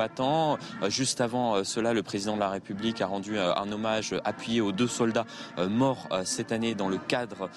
Euh, Juste avant euh, cela, le président de la République a rendu euh, un hommage appuyé aux deux soldats morts cette année dans le cadre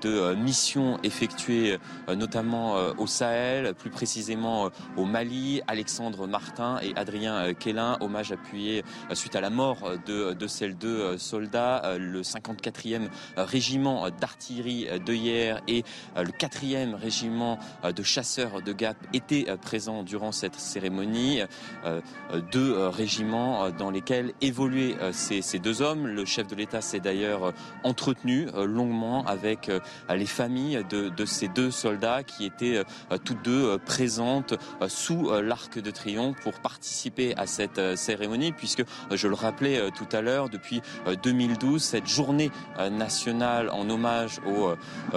de missions effectuées notamment au Sahel, plus précisément au Mali, Alexandre Martin et Adrien Quélin. Hommage appuyé suite à la mort de, de ces deux soldats. Le 54e régiment d'artillerie de hier et le 4e régiment de chasseurs de Gap étaient présents durant cette cérémonie. Euh, euh, deux euh, régiments dans lesquels évoluaient ces, deux hommes. Le chef de l'État s'est d'ailleurs entretenu longuement avec les familles de, ces deux soldats qui étaient toutes deux présentes sous l'arc de triomphe pour participer à cette cérémonie, puisque je le rappelais tout à l'heure, depuis euh, 2012, cette journée nationale en hommage aux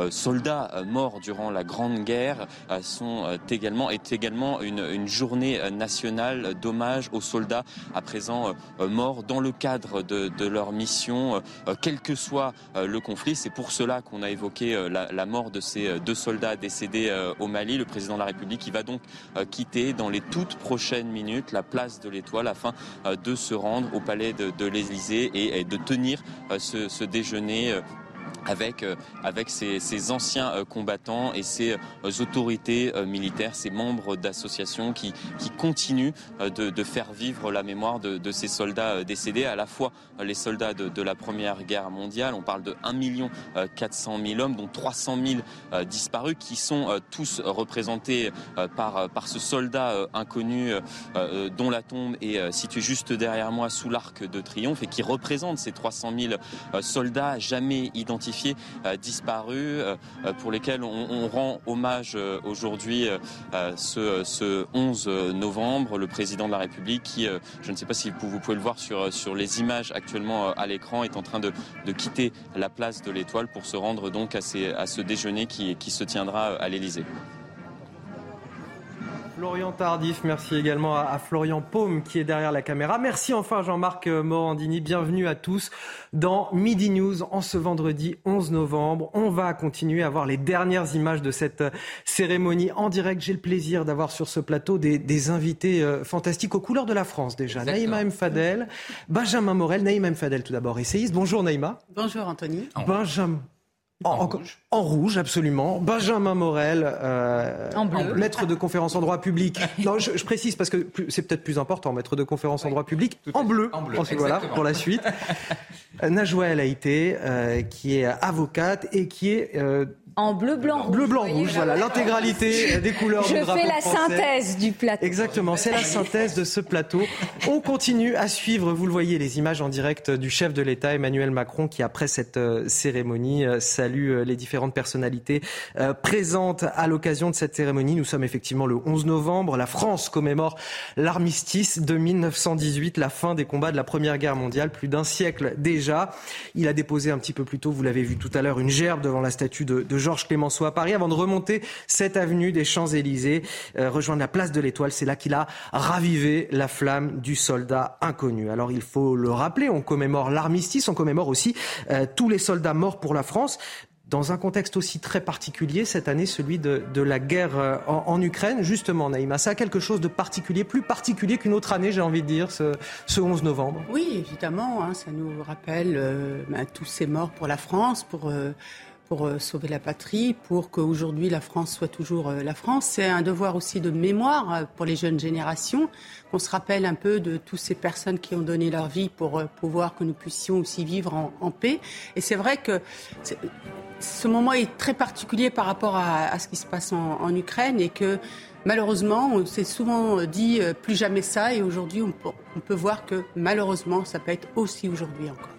soldats morts durant la Grande Guerre est également une, journée nationale d'hommage aux soldats à présent euh, morts dans le cadre de, leur mission, euh, quel que soit euh, le conflit. C'est pour cela qu'on a évoqué euh, la, mort de ces euh, deux soldats décédés euh, au Mali. Le président de la République qui va donc euh, quitter dans les toutes prochaines minutes la place de l'Étoile afin euh, de se rendre au palais de, l'Élysée et, de tenir euh, ce déjeuner. Avec, euh, avec ces, anciens euh, combattants et ces euh, autorités militaires, ces membres d'associations qui, qui continuent de, de faire vivre la mémoire de, de ces soldats décédés, à la fois les soldats de, de la Première Guerre mondiale, on parle de 1 million 400 000 hommes, dont 300 000 euh, disparus, qui sont tous représentés par, par ce soldat inconnu dont la tombe est située juste derrière moi sous l'arc de triomphe et qui représente ces 300 000 euh, soldats jamais identifiés, euh, disparus, euh, euh, pour lesquels on, rend hommage aujourd'hui ce, ce 11 novembre. Le président de la République qui, je ne sais pas si vous, pouvez le voir sur, sur les images actuellement à l'écran, est en train de, de quitter la place de l'Étoile pour se rendre donc à, ces, à ce déjeuner qui, qui se tiendra à l'Élysée. Florian Tardif, merci également à, à Florian Paume qui est derrière la caméra. Merci enfin Jean-Marc Morandini, bienvenue à tous dans Midi News en ce vendredi 11 novembre. On va continuer à voir les dernières images de cette euh, cérémonie en direct. J'ai le plaisir d'avoir sur ce plateau des, des invités euh, fantastiques aux couleurs de la France déjà. Exactement. Naïma M. Fadel, Benjamin Morel, Naïma M. Fadel tout d'abord, essayiste. Bonjour Naïma. Bonjour Anthony. Benjamin. En, en- en rouge, absolument. Benjamin Morel, euh, En bleu. maître de conférence en droit public. Non, je, je précise parce que c'est peut-être plus important, maître de conférence en droit public, en bleu. En bleu, voilà, pour la suite. Najwa El Haïté, euh, qui est avocate et qui est euh, En bleu, blanc, rouge. bleu, blanc, rouge. Voilà, l'intégralité des couleurs Je du drapeau fais la français. synthèse du plateau. Exactement, c'est la synthèse de ce plateau. On continue à suivre, vous le voyez, les images en direct du chef de l'État, Emmanuel Macron, qui après cette euh, cérémonie euh, salue euh, les différentes personnalités euh, présentes à l'occasion de cette cérémonie. Nous sommes effectivement le 11 novembre. La France commémore l'armistice de 1918, la fin des combats de la Première Guerre mondiale, plus d'un siècle déjà. Il a déposé un petit peu plus tôt, vous l'avez vu tout à l'heure, une gerbe devant la statue de, de Georges Clémenceau à Paris avant de remonter cette avenue des Champs-Élysées, euh, rejoindre la place de l'Étoile. C'est là qu'il a ravivé la flamme du soldat inconnu. Alors il faut le rappeler, on commémore l'armistice, on commémore aussi euh, tous les soldats morts pour la France dans un contexte aussi très particulier cette année, celui de, la guerre euh, en, Ukraine. Justement, Naïma, ça a quelque chose de particulier, plus particulier qu'une autre année, j'ai envie de dire, ce, ce 11 novembre. Oui, évidemment, hein, ça nous rappelle euh, ben, tous ces morts pour la France, pour, euh, pour sauver la patrie, pour qu'aujourd'hui la France soit toujours la France. C'est un devoir aussi de mémoire pour les jeunes générations, qu'on se rappelle un peu de toutes ces personnes qui ont donné leur vie pour pouvoir que nous puissions aussi vivre en, paix. Et c'est vrai que ce moment est très particulier par rapport à, à ce qui se passe en, en Ukraine et que malheureusement, on s'est souvent dit euh, plus jamais ça et aujourd'hui on, peut- on peut voir que malheureusement ça peut être aussi aujourd'hui encore.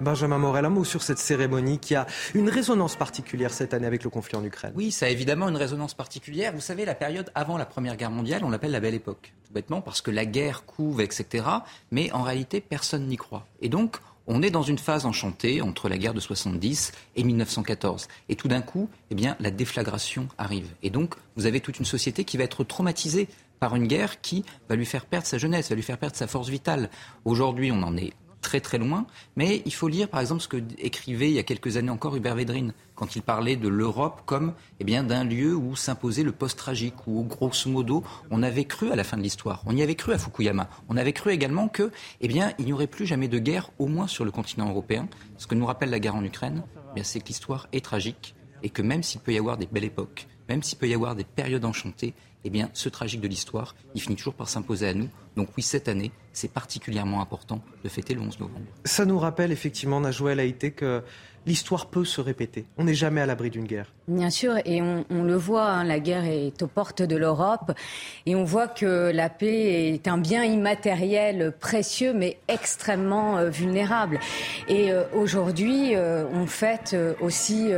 Benjamin Morel, un mot sur cette cérémonie qui a une résonance particulière cette année avec le conflit en Ukraine. Oui, ça a évidemment une résonance particulière. Vous savez, la période avant la Première Guerre mondiale, on l'appelle la Belle Époque. Tout bêtement parce que la guerre couve, etc. Mais en réalité, personne n'y croit. Et donc, on est dans une phase enchantée entre la guerre de 70 et 1914. Et tout d'un coup, eh bien, la déflagration arrive. Et donc, vous avez toute une société qui va être traumatisée par une guerre qui va lui faire perdre sa jeunesse, va lui faire perdre sa force vitale. Aujourd'hui, on en est très très loin, mais il faut lire par exemple ce que écrivait il y a quelques années encore Hubert Védrine quand il parlait de l'Europe comme eh bien d'un lieu où s'imposait le post-tragique, où grosso modo on avait cru à la fin de l'histoire, on y avait cru à Fukuyama, on avait cru également que eh bien il n'y aurait plus jamais de guerre, au moins sur le continent européen. Ce que nous rappelle la guerre en Ukraine, eh c'est que l'histoire est tragique et que même s'il peut y avoir des belles époques, même s'il peut y avoir des périodes enchantées, eh bien, ce tragique de l'histoire, il finit toujours par s'imposer à nous. Donc oui, cette année, c'est particulièrement important de fêter le 11 novembre. Ça nous rappelle effectivement, Najouel été que l'histoire peut se répéter. On n'est jamais à l'abri d'une guerre. Bien sûr, et on, le voit, hein, la guerre est aux portes de l'Europe, et on voit que la paix est un bien immatériel précieux, mais extrêmement euh, vulnérable. Et euh, aujourd'hui, euh, on fête aussi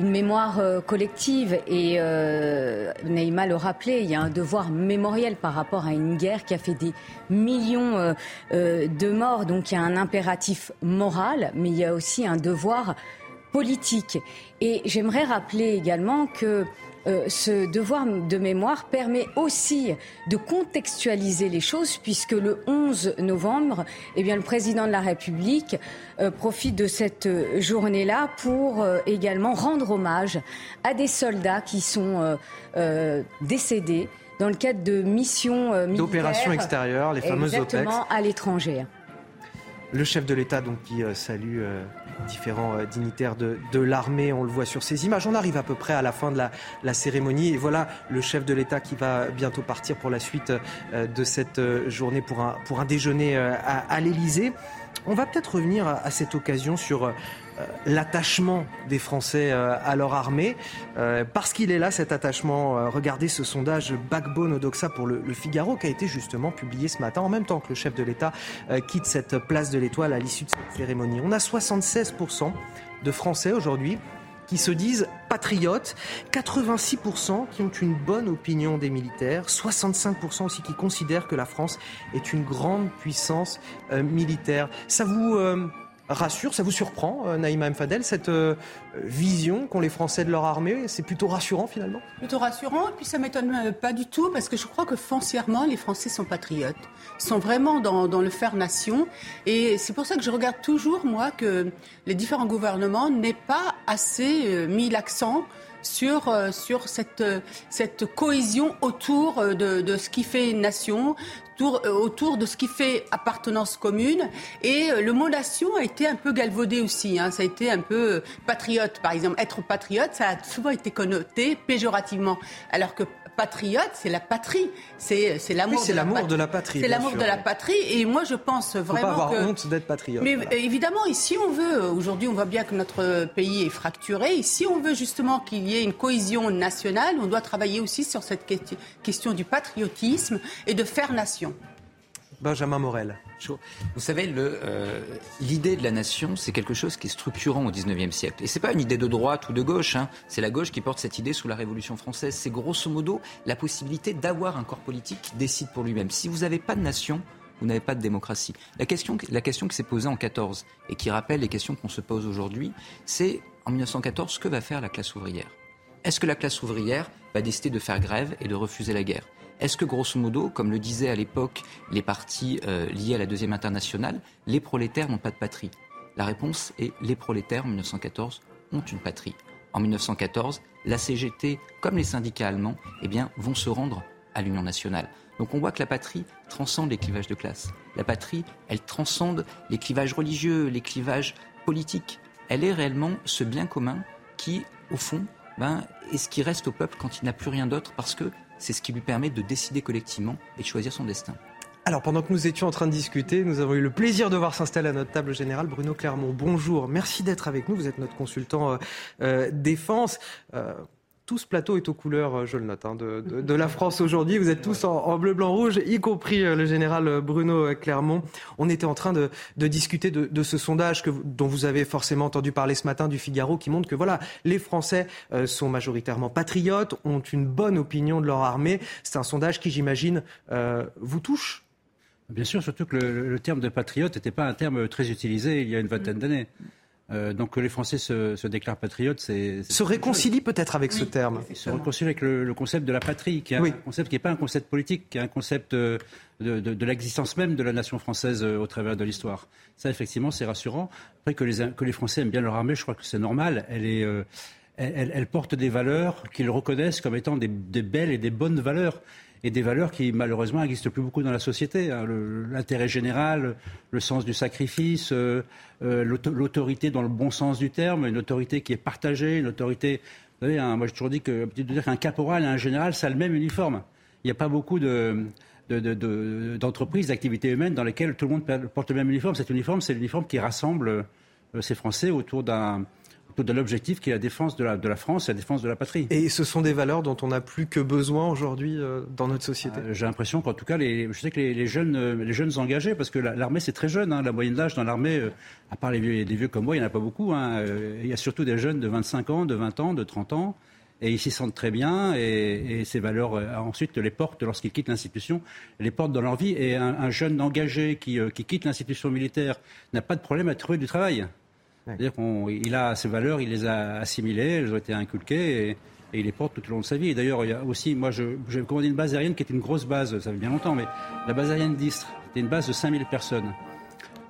une mémoire euh, collective. Et euh, le rappelait, il y a un devoir mémoriel par rapport à une guerre qui a fait des millions euh, euh, de morts. Donc il y a un impératif moral, mais il y a aussi un devoir politique. Et j'aimerais rappeler également que euh, ce devoir de mémoire permet aussi de contextualiser les choses puisque le 11 novembre, eh bien, le président de la République euh, profite de cette journée-là pour euh, également rendre hommage à des soldats qui sont décédés dans le cadre de missions militaires. D'opérations extérieures, les fameuses exactement, à l'étranger. Le chef de l'État donc qui salue différents euh, dignitaires de, l'armée. On le voit sur ces images. On arrive à peu près à la fin de la, cérémonie. Et voilà le chef de l'État qui va bientôt partir pour la suite euh, de cette euh, journée pour un, pour un déjeuner à, l'Élysée. On va peut-être revenir à cette occasion sur l'attachement des Français euh, à leur armée. Euh, parce qu'il est là, cet attachement. regardez ce sondage Backbone Odoxa pour le, Figaro qui a été justement publié ce matin en même temps que le chef de l'État quitte cette place de l'Étoile à l'issue de cette cérémonie. On a 76% de Français aujourd'hui qui se disent patriotes, 86% qui ont une bonne opinion des militaires, 65% aussi qui considèrent que la France est une grande puissance militaire. Ça vous rassure Ça vous surprend, euh, Naïma Mfadel, cette euh, vision qu'ont les Français de leur armée? C'est plutôt rassurant finalement? Plutôt rassurant, et puis ça m'étonne euh, pas du tout, parce que je crois que foncièrement, les Français sont patriotes, sont vraiment dans, dans le faire nation. Et c'est pour ça que je regarde toujours, moi, que les différents gouvernements n'aient pas assez mis l'accent sur, sur cette, cette cohésion autour de, de, ce qui fait une nation, euh, autour, de ce qui fait appartenance commune. Et euh, le mot nation a été un peu galvaudé aussi. Hein. Ça a été un peu patriote, par exemple. Être patriote, ça a souvent été connoté péjorativement. Alors que patriote, c'est la patrie. C'est l'amour. c'est l'amour de la patrie. C'est l'amour de la patrie. Et moi, je pense vraiment. Faut pas avoir honte d'être patriote. Mais évidemment, ici, on veut. Aujourd'hui, on voit bien que notre pays est fracturé. Et si on veut justement qu'il y ait une cohésion nationale, on doit travailler aussi sur cette question du patriotisme et de faire nation. Benjamin Morel. Vous savez, euh, l'idée de la nation, c'est quelque chose qui est structurant au XIXe siècle. Et ce n'est pas une idée de droite ou de gauche. Hein. C'est la gauche qui porte cette idée sous la Révolution française. C'est grosso modo la possibilité d'avoir un corps politique qui décide pour lui-même. Si vous n'avez pas de nation, vous n'avez pas de démocratie. La question, qui s'est posée en 14 et qui rappelle les questions qu'on se pose aujourd'hui, c'est en 1914 ce que va faire la classe ouvrière? Est-ce que la classe ouvrière va décider de faire grève et de refuser la guerre? Est-ce que, grosso modo, comme le disaient à l'époque les partis euh, liés à la Deuxième Internationale, les prolétaires n'ont pas de patrie? La réponse est les prolétaires, en 1914, ont une patrie. En 1914, la CGT, comme les syndicats allemands, eh vont se rendre à l'Union nationale. Donc on voit que la patrie transcende les clivages de classe. La patrie, elle transcende les clivages religieux, les clivages politiques. Elle est réellement ce bien commun qui, au fond, ben, est ce qui reste au peuple quand il n'a plus rien d'autre parce que c'est ce qui lui permet de décider collectivement et de choisir son destin. Alors pendant que nous étions en train de discuter, nous avons eu le plaisir de voir s'installer à notre table générale Bruno Clermont. Bonjour, merci d'être avec nous. Vous êtes notre consultant euh, euh, défense. Euh, tout ce plateau est aux couleurs, euh, je le note, hein, de, la France aujourd'hui. Vous êtes tous en, bleu, blanc, rouge, y compris euh, le général Bruno Clermont. On était en train de, discuter de, ce sondage que, dont vous avez forcément entendu parler ce matin du Figaro, qui montre que voilà, les Français euh, sont majoritairement patriotes, ont une bonne opinion de leur armée. C'est un sondage qui, j'imagine, vous touche. Bien sûr, surtout que le, le terme de patriote n'était pas un terme très utilisé il y a une vingtaine d'années. Euh, donc que les Français se, déclarent patriotes, c'est... Se réconcilient peut-être avec ce terme. se réconcilient avec le, concept de la patrie, qui est un concept qui n'est pas un concept politique, qui est un concept euh, de, l'existence même de la nation française euh, au travers de l'histoire. Ça, effectivement, c'est rassurant. Après, que les, que les Français aiment bien leur armée, je crois que c'est normal. Elle est... elle, porte des valeurs qu'ils reconnaissent comme étant des, des, belles et des bonnes valeurs et des valeurs qui malheureusement n'existent plus beaucoup dans la société. Hein. L'intérêt général, le sens du sacrifice, euh, euh, l'autorité dans le bon sens du terme, une autorité qui est partagée, une autorité. Vous savez, hein, moi j'ai toujours dit que dire qu'un caporal et un général, ça a le même uniforme. Il n'y a pas beaucoup de d'entreprises, d'activités humaines dans lesquelles tout le monde porte le même uniforme. Cet uniforme, c'est l'uniforme qui rassemble euh, ces Français autour d'un de l'objectif qui est la défense de la, de la France et la défense de la patrie. Et ce sont des valeurs dont on n'a plus que besoin aujourd'hui euh, dans notre société euh, J'ai l'impression qu'en tout cas, les, je sais que les, jeunes, euh, les jeunes engagés, parce que l'armée c'est très jeune, hein, la moyenne d'âge dans l'armée, à part les vieux, vieux comme moi, il n'y en a pas beaucoup. Hein, il y a surtout des jeunes de 25 ans, de 20 ans, de 30 ans. Et ils s'y sentent très bien et, ces valeurs, ensuite, les portent lorsqu'ils quittent l'institution, les portent dans leur vie. Et un, jeune engagé qui, qui quitte l'institution militaire n'a pas de problème à trouver du travail. C'est-à-dire qu'il a ces valeurs, il les a assimilées, elles ont été inculquées et, il les porte tout au long de sa vie. D'ailleurs, il y a aussi, moi, j'ai commandé une base aérienne qui était une grosse base, ça fait bien longtemps, mais la base aérienne d'Istre, c'était une base de 5000 personnes.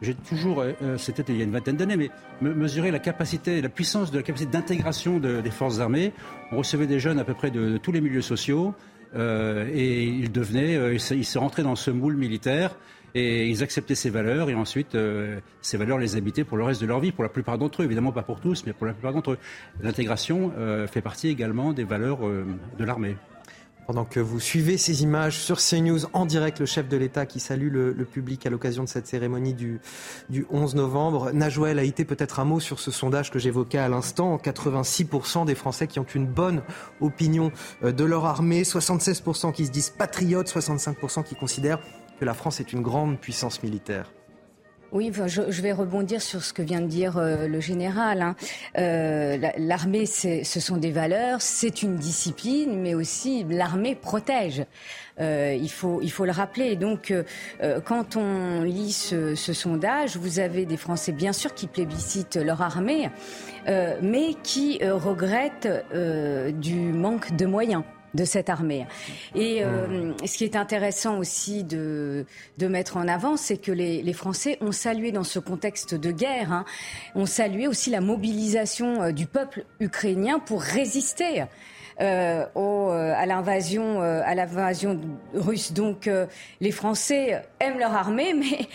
J'ai toujours, euh, euh, c'était il y a une vingtaine d'années, mais mesurer la capacité, la puissance de la capacité d'intégration des forces armées. On recevait des jeunes à peu près de, tous les milieux sociaux euh, et ils devenaient, ils se rentraient dans ce moule militaire et ils acceptaient ces valeurs et ensuite euh, ces valeurs les habitaient pour le reste de leur vie, pour la plupart d'entre eux, évidemment pas pour tous, mais pour la plupart d'entre eux. L'intégration euh, fait partie également des valeurs euh, de l'armée. Pendant que vous suivez ces images sur CNews en direct, le chef de l'État qui salue le, public à l'occasion de cette cérémonie du, du 11 novembre. Najouel a été peut-être un mot sur ce sondage que j'évoquais à l'instant. 86% des Français qui ont une bonne opinion de leur armée, 76% qui se disent patriotes, 65% qui considèrent que la France est une grande puissance militaire. Oui, je, vais rebondir sur ce que vient de dire euh, le général. Hein. Euh, l'armée, ce sont des valeurs, c'est une discipline, mais aussi l'armée protège. Euh, il, faut, il faut le rappeler. Donc, quand on lit ce, ce, sondage, vous avez des Français, bien sûr, qui plébiscitent leur armée, mais qui regrettent du manque de moyens de cette armée. Et euh, ce qui est intéressant aussi de, de mettre en avant, c'est que les, les, Français ont salué dans ce contexte de guerre, hein, ont salué aussi la mobilisation euh, du peuple ukrainien pour résister. Euh, au, euh, à l'invasion à l'invasion russe. Donc les Français aiment leur armée, mais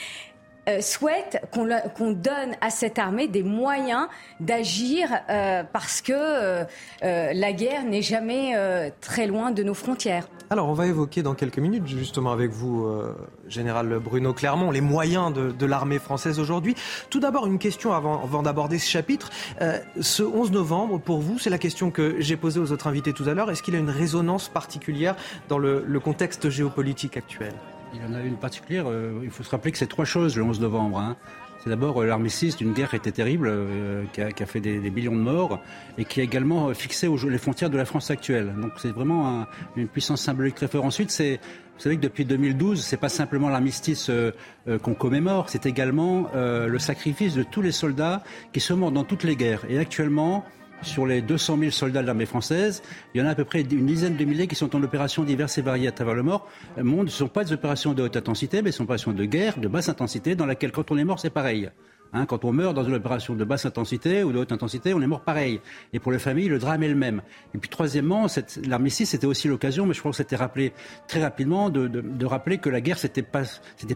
euh, souhaite qu'on donne à cette armée des moyens d'agir euh, parce que euh, la guerre n'est jamais très loin de nos frontières. Alors on va évoquer dans quelques minutes justement avec vous, général Bruno Clermont, les moyens de, l'armée française aujourd'hui. Tout d'abord une question avant, avant d'aborder ce chapitre. ce 11 novembre, pour vous, c'est la question que j'ai posée aux autres invités tout à l'heure. Est-ce qu'il a une résonance particulière dans le contexte géopolitique actuel? Il y en a une particulière. Euh, il faut se rappeler que c'est trois choses le 11 novembre. Hein. C'est d'abord euh, l'armistice d'une guerre qui était terrible, euh, qui, a, fait des, millions de morts, et qui a également fixé les frontières de la France actuelle. Donc c'est vraiment une puissance symbolique très forte. Ensuite, c'est vous savez que depuis 2012, c'est pas simplement l'armistice qu'on commémore, c'est également le sacrifice de tous les soldats qui se morts dans toutes les guerres. Et actuellement, sur les 200 000 soldats de l'armée française, il y en a à peu près une dizaine de milliers qui sont en opérations diverses et variées à travers le monde. Ce ne sont pas des opérations de haute intensité, mais des opérations de guerre, de basse intensité, dans laquelle quand on est mort, c'est pareil. Hein, quand on meurt dans une opération de basse intensité ou de haute intensité, on est mort pareil. Et pour les familles, le drame est le même. Et puis troisièmement, l'armistice, c'était aussi l'occasion, mais je crois que c'était rappelé très rapidement, de, rappeler que la guerre, c'était pas,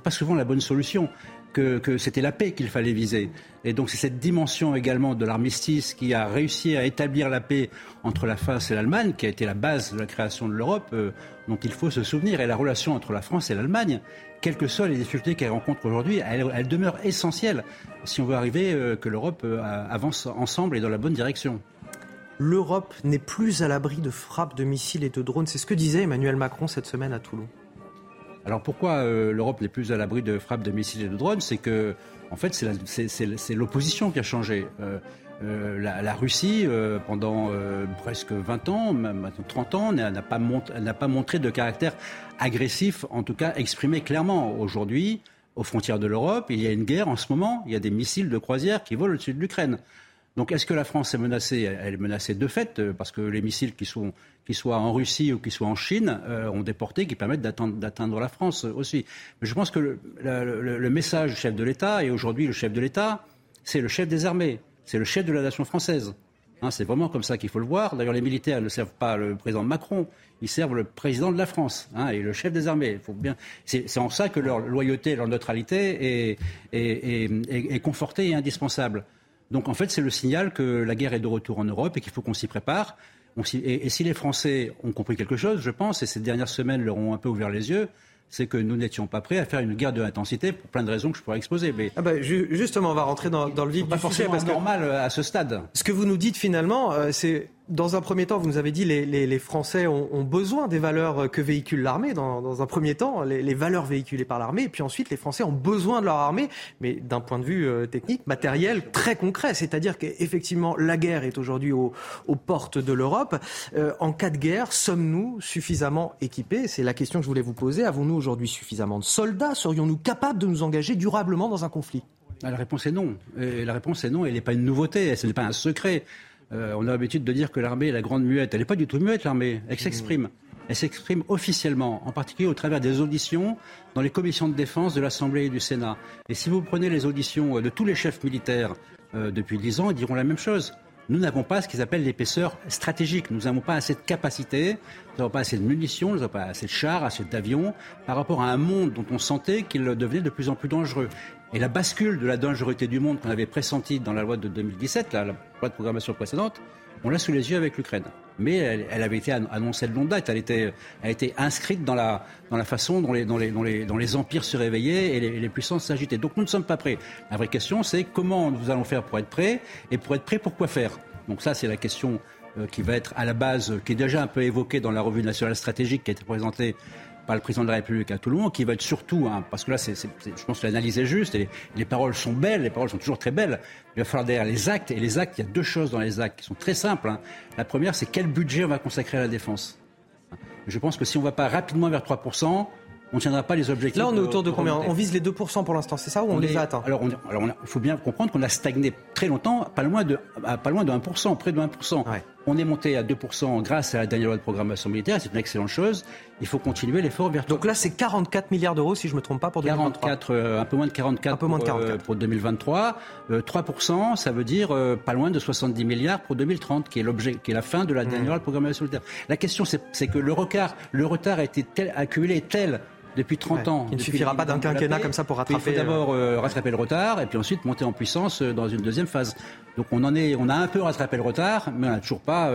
pas souvent la bonne solution que, c'était la paix qu'il fallait viser. Et donc c'est cette dimension également de l'armistice qui a réussi à établir la paix entre la France et l'Allemagne, qui a été la base de la création de l'Europe, euh, dont il faut se souvenir. Et la relation entre la France et l'Allemagne, quelles que soient les difficultés qu'elle rencontre aujourd'hui, elle, demeure essentielle si on veut arriver euh, que l'Europe euh, avance ensemble et dans la bonne direction. l'Europe n'est plus à l'abri de frappes de missiles et de drones. C'est ce que disait Emmanuel Macron cette semaine à Toulon. Alors pourquoi euh, l'Europe n'est plus à l'abri de frappes de missiles et de drones? C'est que, en fait, c'est l'opposition qui a changé. Euh, euh, la, Russie, pendant presque 20 ans, même 30 ans, n'a pas, pas, montré de caractère agressif, en tout cas exprimé clairement. Aujourd'hui, aux frontières de l'Europe, il y a une guerre en ce moment, il y a des missiles de croisière qui volent au-dessus de l'Ukraine. Donc est-ce que la France est menacée? Elle est menacée de fait, euh, parce que les missiles qui, sont, soient en Russie ou qui soient en Chine euh, ont des portées qui permettent d'atteindre la France aussi. Mais je pense que le, message du chef de l'État, et aujourd'hui le chef de l'État, c'est le chef des armées, c'est le chef de la nation française. Hein, c'est vraiment comme ça qu'il faut le voir. D'ailleurs, les militaires ne servent pas le président Macron, ils servent le président de la France hein, et le chef des armées. C'est en ça que leur loyauté, leur neutralité est confortée et indispensable. Donc en fait, c'est le signal que la guerre est de retour en Europe et qu'il faut qu'on s'y prépare. et, si les Français ont compris quelque chose, je pense, et ces dernières semaines leur ont un peu ouvert les yeux, c'est que nous n'étions pas prêts à faire une guerre de l'intensité pour plein de raisons que je pourrais exposer. Mais ah bah, justement, on va rentrer dans, le vif du pas forcément normal à ce stade. Ce que vous nous dites finalement, euh, c'est dans un premier temps, vous nous avez dit les, les, Français ont, besoin des valeurs que véhicule l'armée. Dans, un premier temps, les, valeurs véhiculées par l'armée, et puis ensuite les Français ont besoin de leur armée, mais d'un point de vue euh, technique, matériel, très concret. C'est-à-dire qu'effectivement, la guerre est aujourd'hui aux, portes de l'Europe. Euh, en cas de guerre, sommes-nous suffisamment équipés? C'est la question que je voulais vous poser. Avons-nous aujourd'hui suffisamment de soldats? Serions-nous capables de nous engager durablement dans un conflit? La réponse est non. Et la réponse est non. Elle n'est pas une nouveauté. Ce n'est pas un secret. Euh, on a l'habitude de dire que l'armée est la grande muette. Elle n'est pas du tout muette, l'armée. Elle s'exprime. Elle s'exprime officiellement, en particulier au travers des auditions dans les commissions de défense de l'Assemblée et du Sénat. Et si vous prenez les auditions euh, de tous les chefs militaires euh, depuis dix ans, ils diront la même chose. Nous n'avons pas ce qu'ils appellent l'épaisseur stratégique. Nous n'avons pas assez de capacité, nous n'avons pas assez de munitions, nous n'avons pas assez de chars, assez d'avions, par rapport à un monde dont on sentait qu'il devenait de plus en plus dangereux. Et la bascule de la dangerosité du monde qu'on avait pressentie dans la loi de 2017, la, loi de programmation précédente, on l'a sous les yeux avec l'Ukraine. Mais elle, avait été annoncée de longue date. Elle, était, a été inscrite dans la, dans la façon dont les, dont, les, dont, les, empires se réveillaient et les, les puissances s'agitaient. Donc nous ne sommes pas prêts. La vraie question, c'est comment nous allons faire pour être prêts et pour être prêts, pour quoi faire? Donc ça, c'est la question euh, qui va être à la base, qui est déjà un peu évoquée dans la revue nationale stratégique qui a été présentée par le président de la République à Toulon, qui va être surtout, hein, parce que là, c'est, je pense que l'analyse est juste, et les, paroles sont belles, les paroles sont toujours très belles. Il va falloir derrière les actes, et les actes, il y a deux choses dans les actes qui sont très simples. Hein. La première, c'est quel budget on va consacrer à la défense. Je pense que si on ne va pas rapidement vers 3%, on ne tiendra pas les objectifs. Là, on est autour de combien? On vise les 2% pour l'instant, c'est ça ou on, les a atteints? Alors, il faut bien comprendre qu'on a stagné très longtemps, pas loin de, pas loin de 1%, près de 1%. On est monté à 2% grâce à la dernière loi de programmation militaire, c'est une excellente chose. Il faut continuer l'effort vers Donc là, c'est 44 milliards d'euros, si je ne me trompe pas, pour 2023. 44, euh, un peu moins de 44, peu moins de 44. Pour, 2023. 3%, euh, ça veut dire euh, pas loin de 70 milliards pour 2030, qui est l'objet, qui est la fin de la dernière mmh. loi de programmation militaire. La question, c'est que le retard, le retard a été tel, accumulé tel depuis 30 ans. Il ne suffira pas d'un quinquennat comme ça pour rattraper. Il faut d'abord euh, euh, rattraper le retard et puis ensuite monter en puissance euh, dans une deuxième phase. Donc on en est, on a un peu rattrapé le retard, mais on n'a toujours pas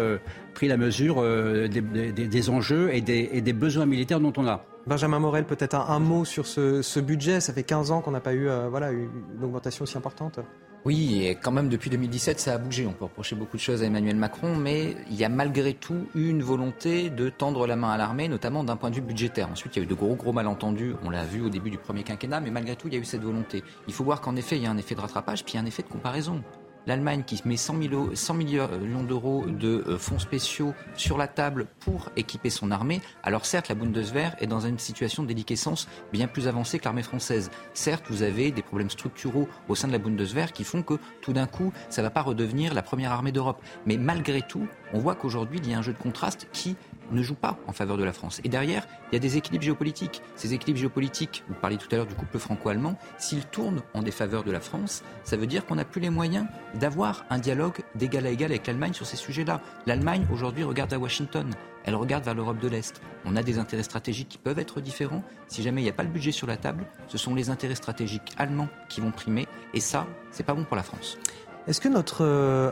pris la mesure des, enjeux et des, besoins militaires dont on a. Benjamin Morel, peut-être un, mot sur ce, budget. Ça fait 15 ans qu'on n'a pas eu voilà, une augmentation aussi importante. Oui, et quand même depuis 2017, ça a bougé. On peut reprocher beaucoup de choses à Emmanuel Macron, mais il y a malgré tout une volonté de tendre la main à l'armée, notamment d'un point de vue budgétaire. Ensuite, il y a eu de gros gros malentendus. On l'a vu au début du premier quinquennat, mais malgré tout, il y a eu cette volonté. Il faut voir qu'en effet, il y a un effet de rattrapage, puis il y a un effet de comparaison l'Allemagne qui met 100, millions d'euros de euh, fonds spéciaux sur la table pour équiper son armée. Alors certes, la Bundeswehr est dans une situation de déliquescence bien plus avancée que l'armée française. Certes, vous avez des problèmes structuraux au sein de la Bundeswehr qui font que tout d'un coup, ça ne va pas redevenir la première armée d'Europe. Mais malgré tout, on voit qu'aujourd'hui, il y a un jeu de contraste qui ne joue pas en faveur de la France. Et derrière, il y a des équilibres géopolitiques. Ces équilibres géopolitiques, vous parliez tout à l'heure du couple franco-allemand, s'ils tournent en défaveur de la France, ça veut dire qu'on n'a plus les moyens d'avoir un dialogue d'égal à égal avec l'Allemagne sur ces sujets-là. L'Allemagne, aujourd'hui, regarde à Washington. Elle regarde vers l'Europe de l'Est. On a des intérêts stratégiques qui peuvent être différents. Si jamais il n'y a pas le budget sur la table, ce sont les intérêts stratégiques allemands qui vont primer. Et ça, c'est pas bon pour la France. Est-ce que notre euh,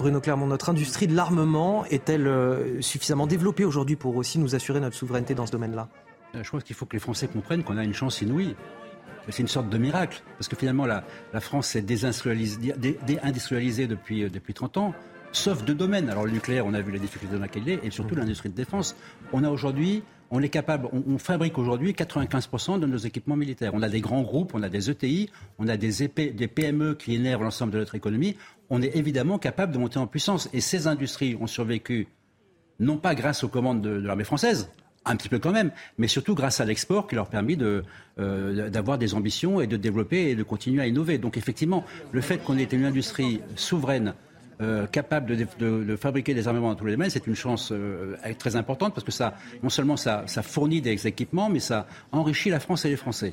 Bruno Clermont, notre industrie de l'armement est-elle euh, suffisamment développée aujourd'hui pour aussi nous assurer notre souveraineté dans ce domaine-là? Euh, Je pense qu'il faut que les Français comprennent qu'on a une chance inouïe. C'est une sorte de miracle, parce que finalement la, France s'est désindustrialisée, depuis, euh, depuis 30 ans. sauf deux domaines. Alors le nucléaire, on a vu les difficultés dans laquelle il est, et surtout l'industrie de défense. On a aujourd'hui on est capable, on, fabrique aujourd'hui 95% de nos équipements militaires. On a des grands groupes, on a des ETI, on a des, PME qui énervent l'ensemble de notre économie. On est évidemment capable de monter en puissance. Et ces industries ont survécu, non pas grâce aux commandes de, l'armée française, un petit peu quand même, mais surtout grâce à l'export qui leur a permis euh, d'avoir des ambitions et de développer et de continuer à innover. Donc effectivement, le fait qu'on ait une industrie souveraine, euh, capable de, fabriquer des armements dans tous les domaines, c'est une chance euh, très importante parce que ça, non seulement ça, fournit des équipements, mais ça enrichit la France et les Français.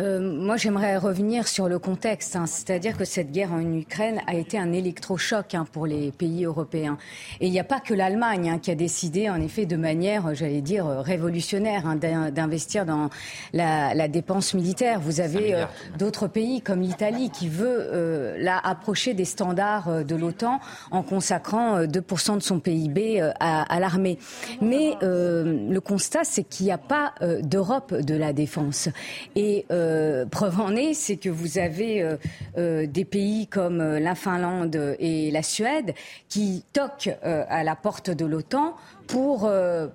Euh, moi, j'aimerais revenir sur le contexte, hein. c'est-à-dire que cette guerre en Ukraine a été un électrochoc hein, pour les pays européens. Et il n'y a pas que l'Allemagne hein, qui a décidé, en effet, de manière, j'allais dire, révolutionnaire, d'investir dans la, dépense militaire. Vous avez euh, d'autres pays comme l'Italie qui veut euh, là approcher des standards euh, de l'OTAN en consacrant 2% de son PIB à, à l'armée. Mais le constat, c'est qu'il n'y a pas d'Europe de la défense. Et euh, preuve en est, c'est que vous avez euh, euh, des pays comme la Finlande et la Suède qui toquent à la porte de l'OTAN pour,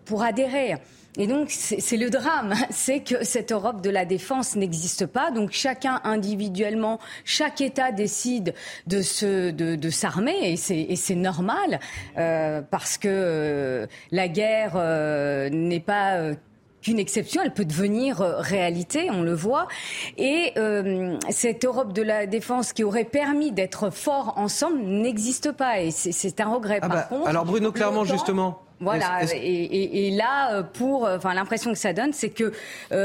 pour adhérer. Et donc, c'est le drame, c'est que cette Europe de la défense n'existe pas. Donc, chacun individuellement, chaque État décide de se, de s'armer, et c'est normal, parce que la guerre n'est pas qu'une exception, elle peut devenir euh, réalité, on le voit. Et euh, cette Europe de la défense qui aurait permis d'être fort ensemble n'existe pas, et c'est un regret. Ah bah, alors Bruno, clairement, justement. Voilà, Et, là, euh, pour, enfin, l'impression que ça donne, c'est que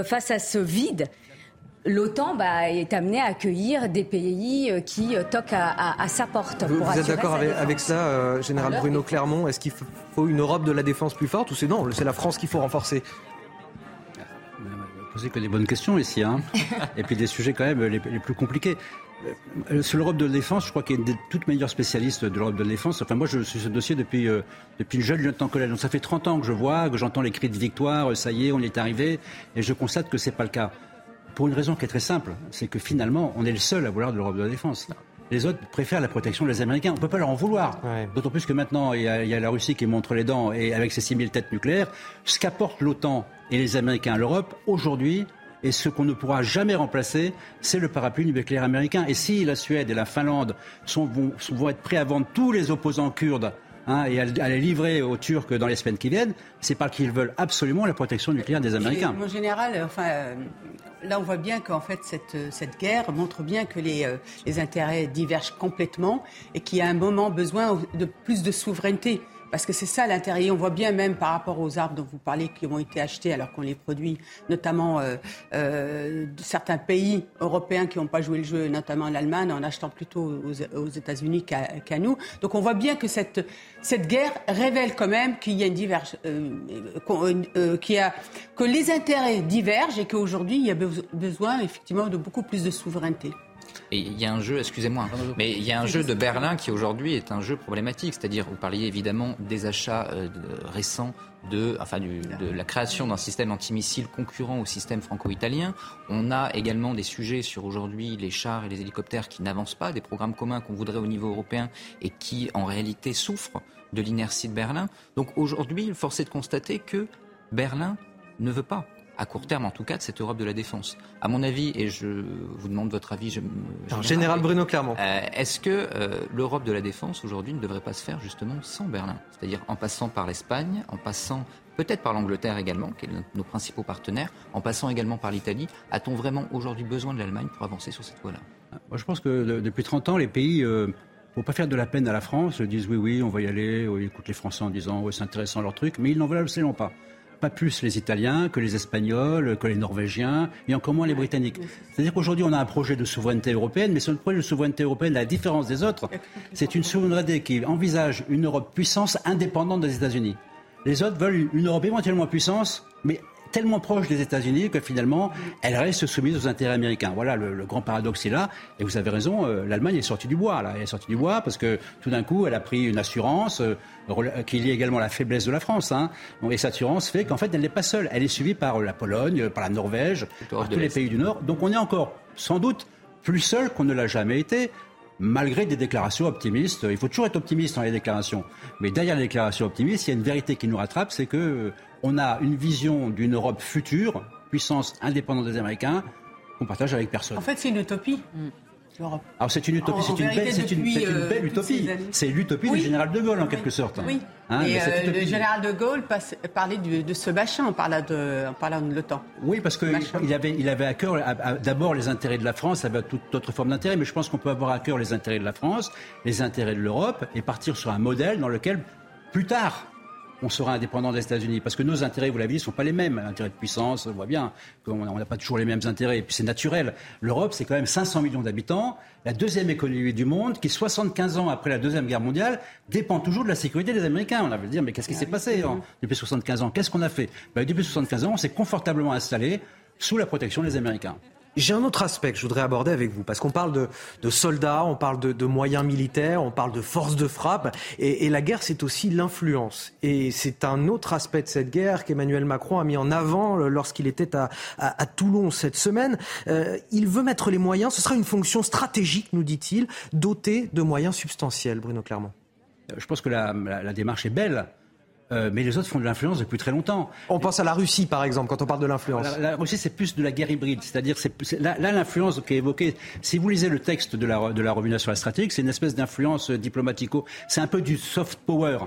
face à ce vide, l'OTAN bah, est amené à accueillir des pays qui toquent à, sa porte. Vous, êtes d'accord avec, ça, Général Bruno Clermont? Est-ce qu'il faut une Europe de la défense plus forte ou c'est non, c'est la France qu'il faut renforcer? Posez que des bonnes questions ici, hein. et puis des sujets quand même les, plus compliqués. Euh, sur l'Europe de la défense, je crois qu'il y a une des toutes meilleures spécialistes de l'Europe de la défense. Enfin, moi, je suis ce dossier depuis, euh, depuis le jeune lieutenant-colonel. Donc, ça fait 30 ans que je vois, que j'entends les cris de victoire, ça y est, on est arrivé, et je constate que c'est pas le cas. Pour une raison qui est très simple, c'est que finalement, on est le seul à vouloir de l'Europe de la défense. Les autres préfèrent la protection des Américains. On ne peut pas leur en vouloir. D'autant plus que maintenant, il y, a, il y, a, la Russie qui montre les dents et avec ses 6000 têtes nucléaires. Ce qu'apporte l'OTAN et les Américains à l'Europe, aujourd'hui, et ce qu'on ne pourra jamais remplacer, c'est le parapluie nucléaire américain. Et si la Suède et la Finlande sont, vont, vont être prêts à vendre tous les opposants kurdes hein, et à, les livrer aux Turcs dans les semaines qui viennent, c'est parce qu'ils veulent absolument la protection nucléaire des Américains. En général, enfin, euh, là on voit bien qu'en fait cette, cette, guerre montre bien que les, euh, les intérêts divergent complètement et qu'il y a un moment besoin de plus de souveraineté. Parce que c'est ça l'intérêt. On voit bien même par rapport aux arbres dont vous parlez qui ont été achetés alors qu'on les produit, notamment euh, euh, certains pays européens qui n'ont pas joué le jeu, notamment l'Allemagne, en achetant plutôt aux, États-Unis qu'à nous. Donc on voit bien que cette, cette guerre révèle quand même qu'il y a une diverge, euh, euh a, que les intérêts divergent et qu'aujourd'hui il y a besoin effectivement de beaucoup plus de souveraineté. Et il y a un jeu, excusez-moi, mais il y a un jeu de Berlin qui aujourd'hui est un jeu problématique. C'est-à-dire, vous parliez évidemment des achats euh, récents de, enfin, de la création d'un système antimissile concurrent au système franco-italien. On a également des sujets sur aujourd'hui les chars et les hélicoptères qui n'avancent pas, des programmes communs qu'on voudrait au niveau européen et qui en réalité souffrent de l'inertie de Berlin. Donc aujourd'hui, force est de constater que Berlin ne veut pas à court terme en tout cas, de cette Europe de la défense. À mon avis, et je vous demande votre avis, je, général Bruno Clermont, euh, est-ce que euh, l'Europe de la défense aujourd'hui ne devrait pas se faire justement sans Berlin, c'est-à-dire en passant par l'Espagne, en passant peut-être par l'Angleterre également, qui est nos principaux partenaires, en passant également par l'Italie. A-t-on vraiment aujourd'hui besoin de l'Allemagne pour avancer sur cette voie-là? Moi, je pense que depuis 30 ans, les pays ne euh, faut pas faire de la peine à la France, ils disent oui, oui, on va y aller, ils écoutent les Français en disant oui, c'est intéressant leur truc, mais ils n'en veulent absolument pas pas plus les Italiens que les Espagnols, que les Norvégiens, et encore moins les Britanniques. C'est-à-dire qu'aujourd'hui, on a un projet de souveraineté européenne, mais ce projet de souveraineté européenne, la différence des autres, c'est une souveraineté qui envisage une Europe puissance indépendante des États-Unis. Les autres veulent une Europe éventuellement puissance, mais tellement proche des États-Unis que finalement, elle reste soumise aux intérêts américains. Voilà, le, grand paradoxe est là. Et vous avez raison, euh, l'Allemagne est sortie du bois. Là. Elle est sortie du bois parce que tout d'un coup, elle a pris une assurance euh, qui lie également la faiblesse de la France. Hein. Et cette assurance fait qu'en fait, elle n'est pas seule. Elle est suivie par la Pologne, par la Norvège, par tous les pays du Nord. Donc on est encore, sans doute, plus seul qu'on ne l'a jamais été malgré des déclarations optimistes. Il faut toujours être optimiste dans les déclarations. Mais derrière les déclarations optimistes, il y a une vérité qui nous rattrape, c'est que on a une vision d'une Europe future, puissance indépendante des Américains, qu'on partage avec personne. En fait, c'est une utopie. Mm. Alors c'est une utopie, c'est une, belle, c'est une, euh, belle utopie. C'est l'utopie du général de Gaulle en quelque sorte. Oui. Hein, et euh, le général de Gaulle parlait de, ce machin en parlant de, en parlant de l'OTAN. Oui, parce qu'il avait, il avait à cœur d'abord les intérêts de la France, avait toute autre forme d'intérêt, mais je pense qu'on peut avoir à cœur les intérêts de la France, les intérêts de l'Europe, et partir sur un modèle dans lequel, plus tard, on sera indépendant des États-Unis. Parce que nos intérêts, vous l'avez dit, ne sont pas les mêmes. Intérêts de puissance, on voit bien qu'on n'a pas toujours les mêmes intérêts. Et puis c'est naturel. L'Europe, c'est quand même 500 millions d'habitants, la deuxième économie du monde, qui 75 ans après la Deuxième Guerre mondiale, dépend toujours de la sécurité des Américains. On va dire, mais qu'est-ce qui s'est passé hein, depuis 75 ans? Qu'est-ce qu'on a fait? Ben, Depuis 75 ans, on s'est confortablement installé sous la protection des Américains. J'ai un autre aspect que je voudrais aborder avec vous, parce qu'on parle de, soldats, on parle de, moyens militaires, on parle de forces de frappe, et, la guerre, c'est aussi l'influence. Et c'est un autre aspect de cette guerre qu'Emmanuel Macron a mis en avant lorsqu'il était à, Toulon cette semaine. Euh, il veut mettre les moyens, ce sera une fonction stratégique, nous dit-il, dotée de moyens substantiels, Bruno Clermont. Je pense que la démarche est belle. Euh, mais les autres font de l'influence depuis très longtemps. On pense à la Russie, par exemple, quand on parle de l'influence. La, Russie, c'est plus de la guerre hybride. C'est-à-dire, là, l'influence qui est évoquée, si vous lisez le texte de la, de la revue sur la stratégie, c'est une espèce d'influence diplomatico. C'est un peu du soft power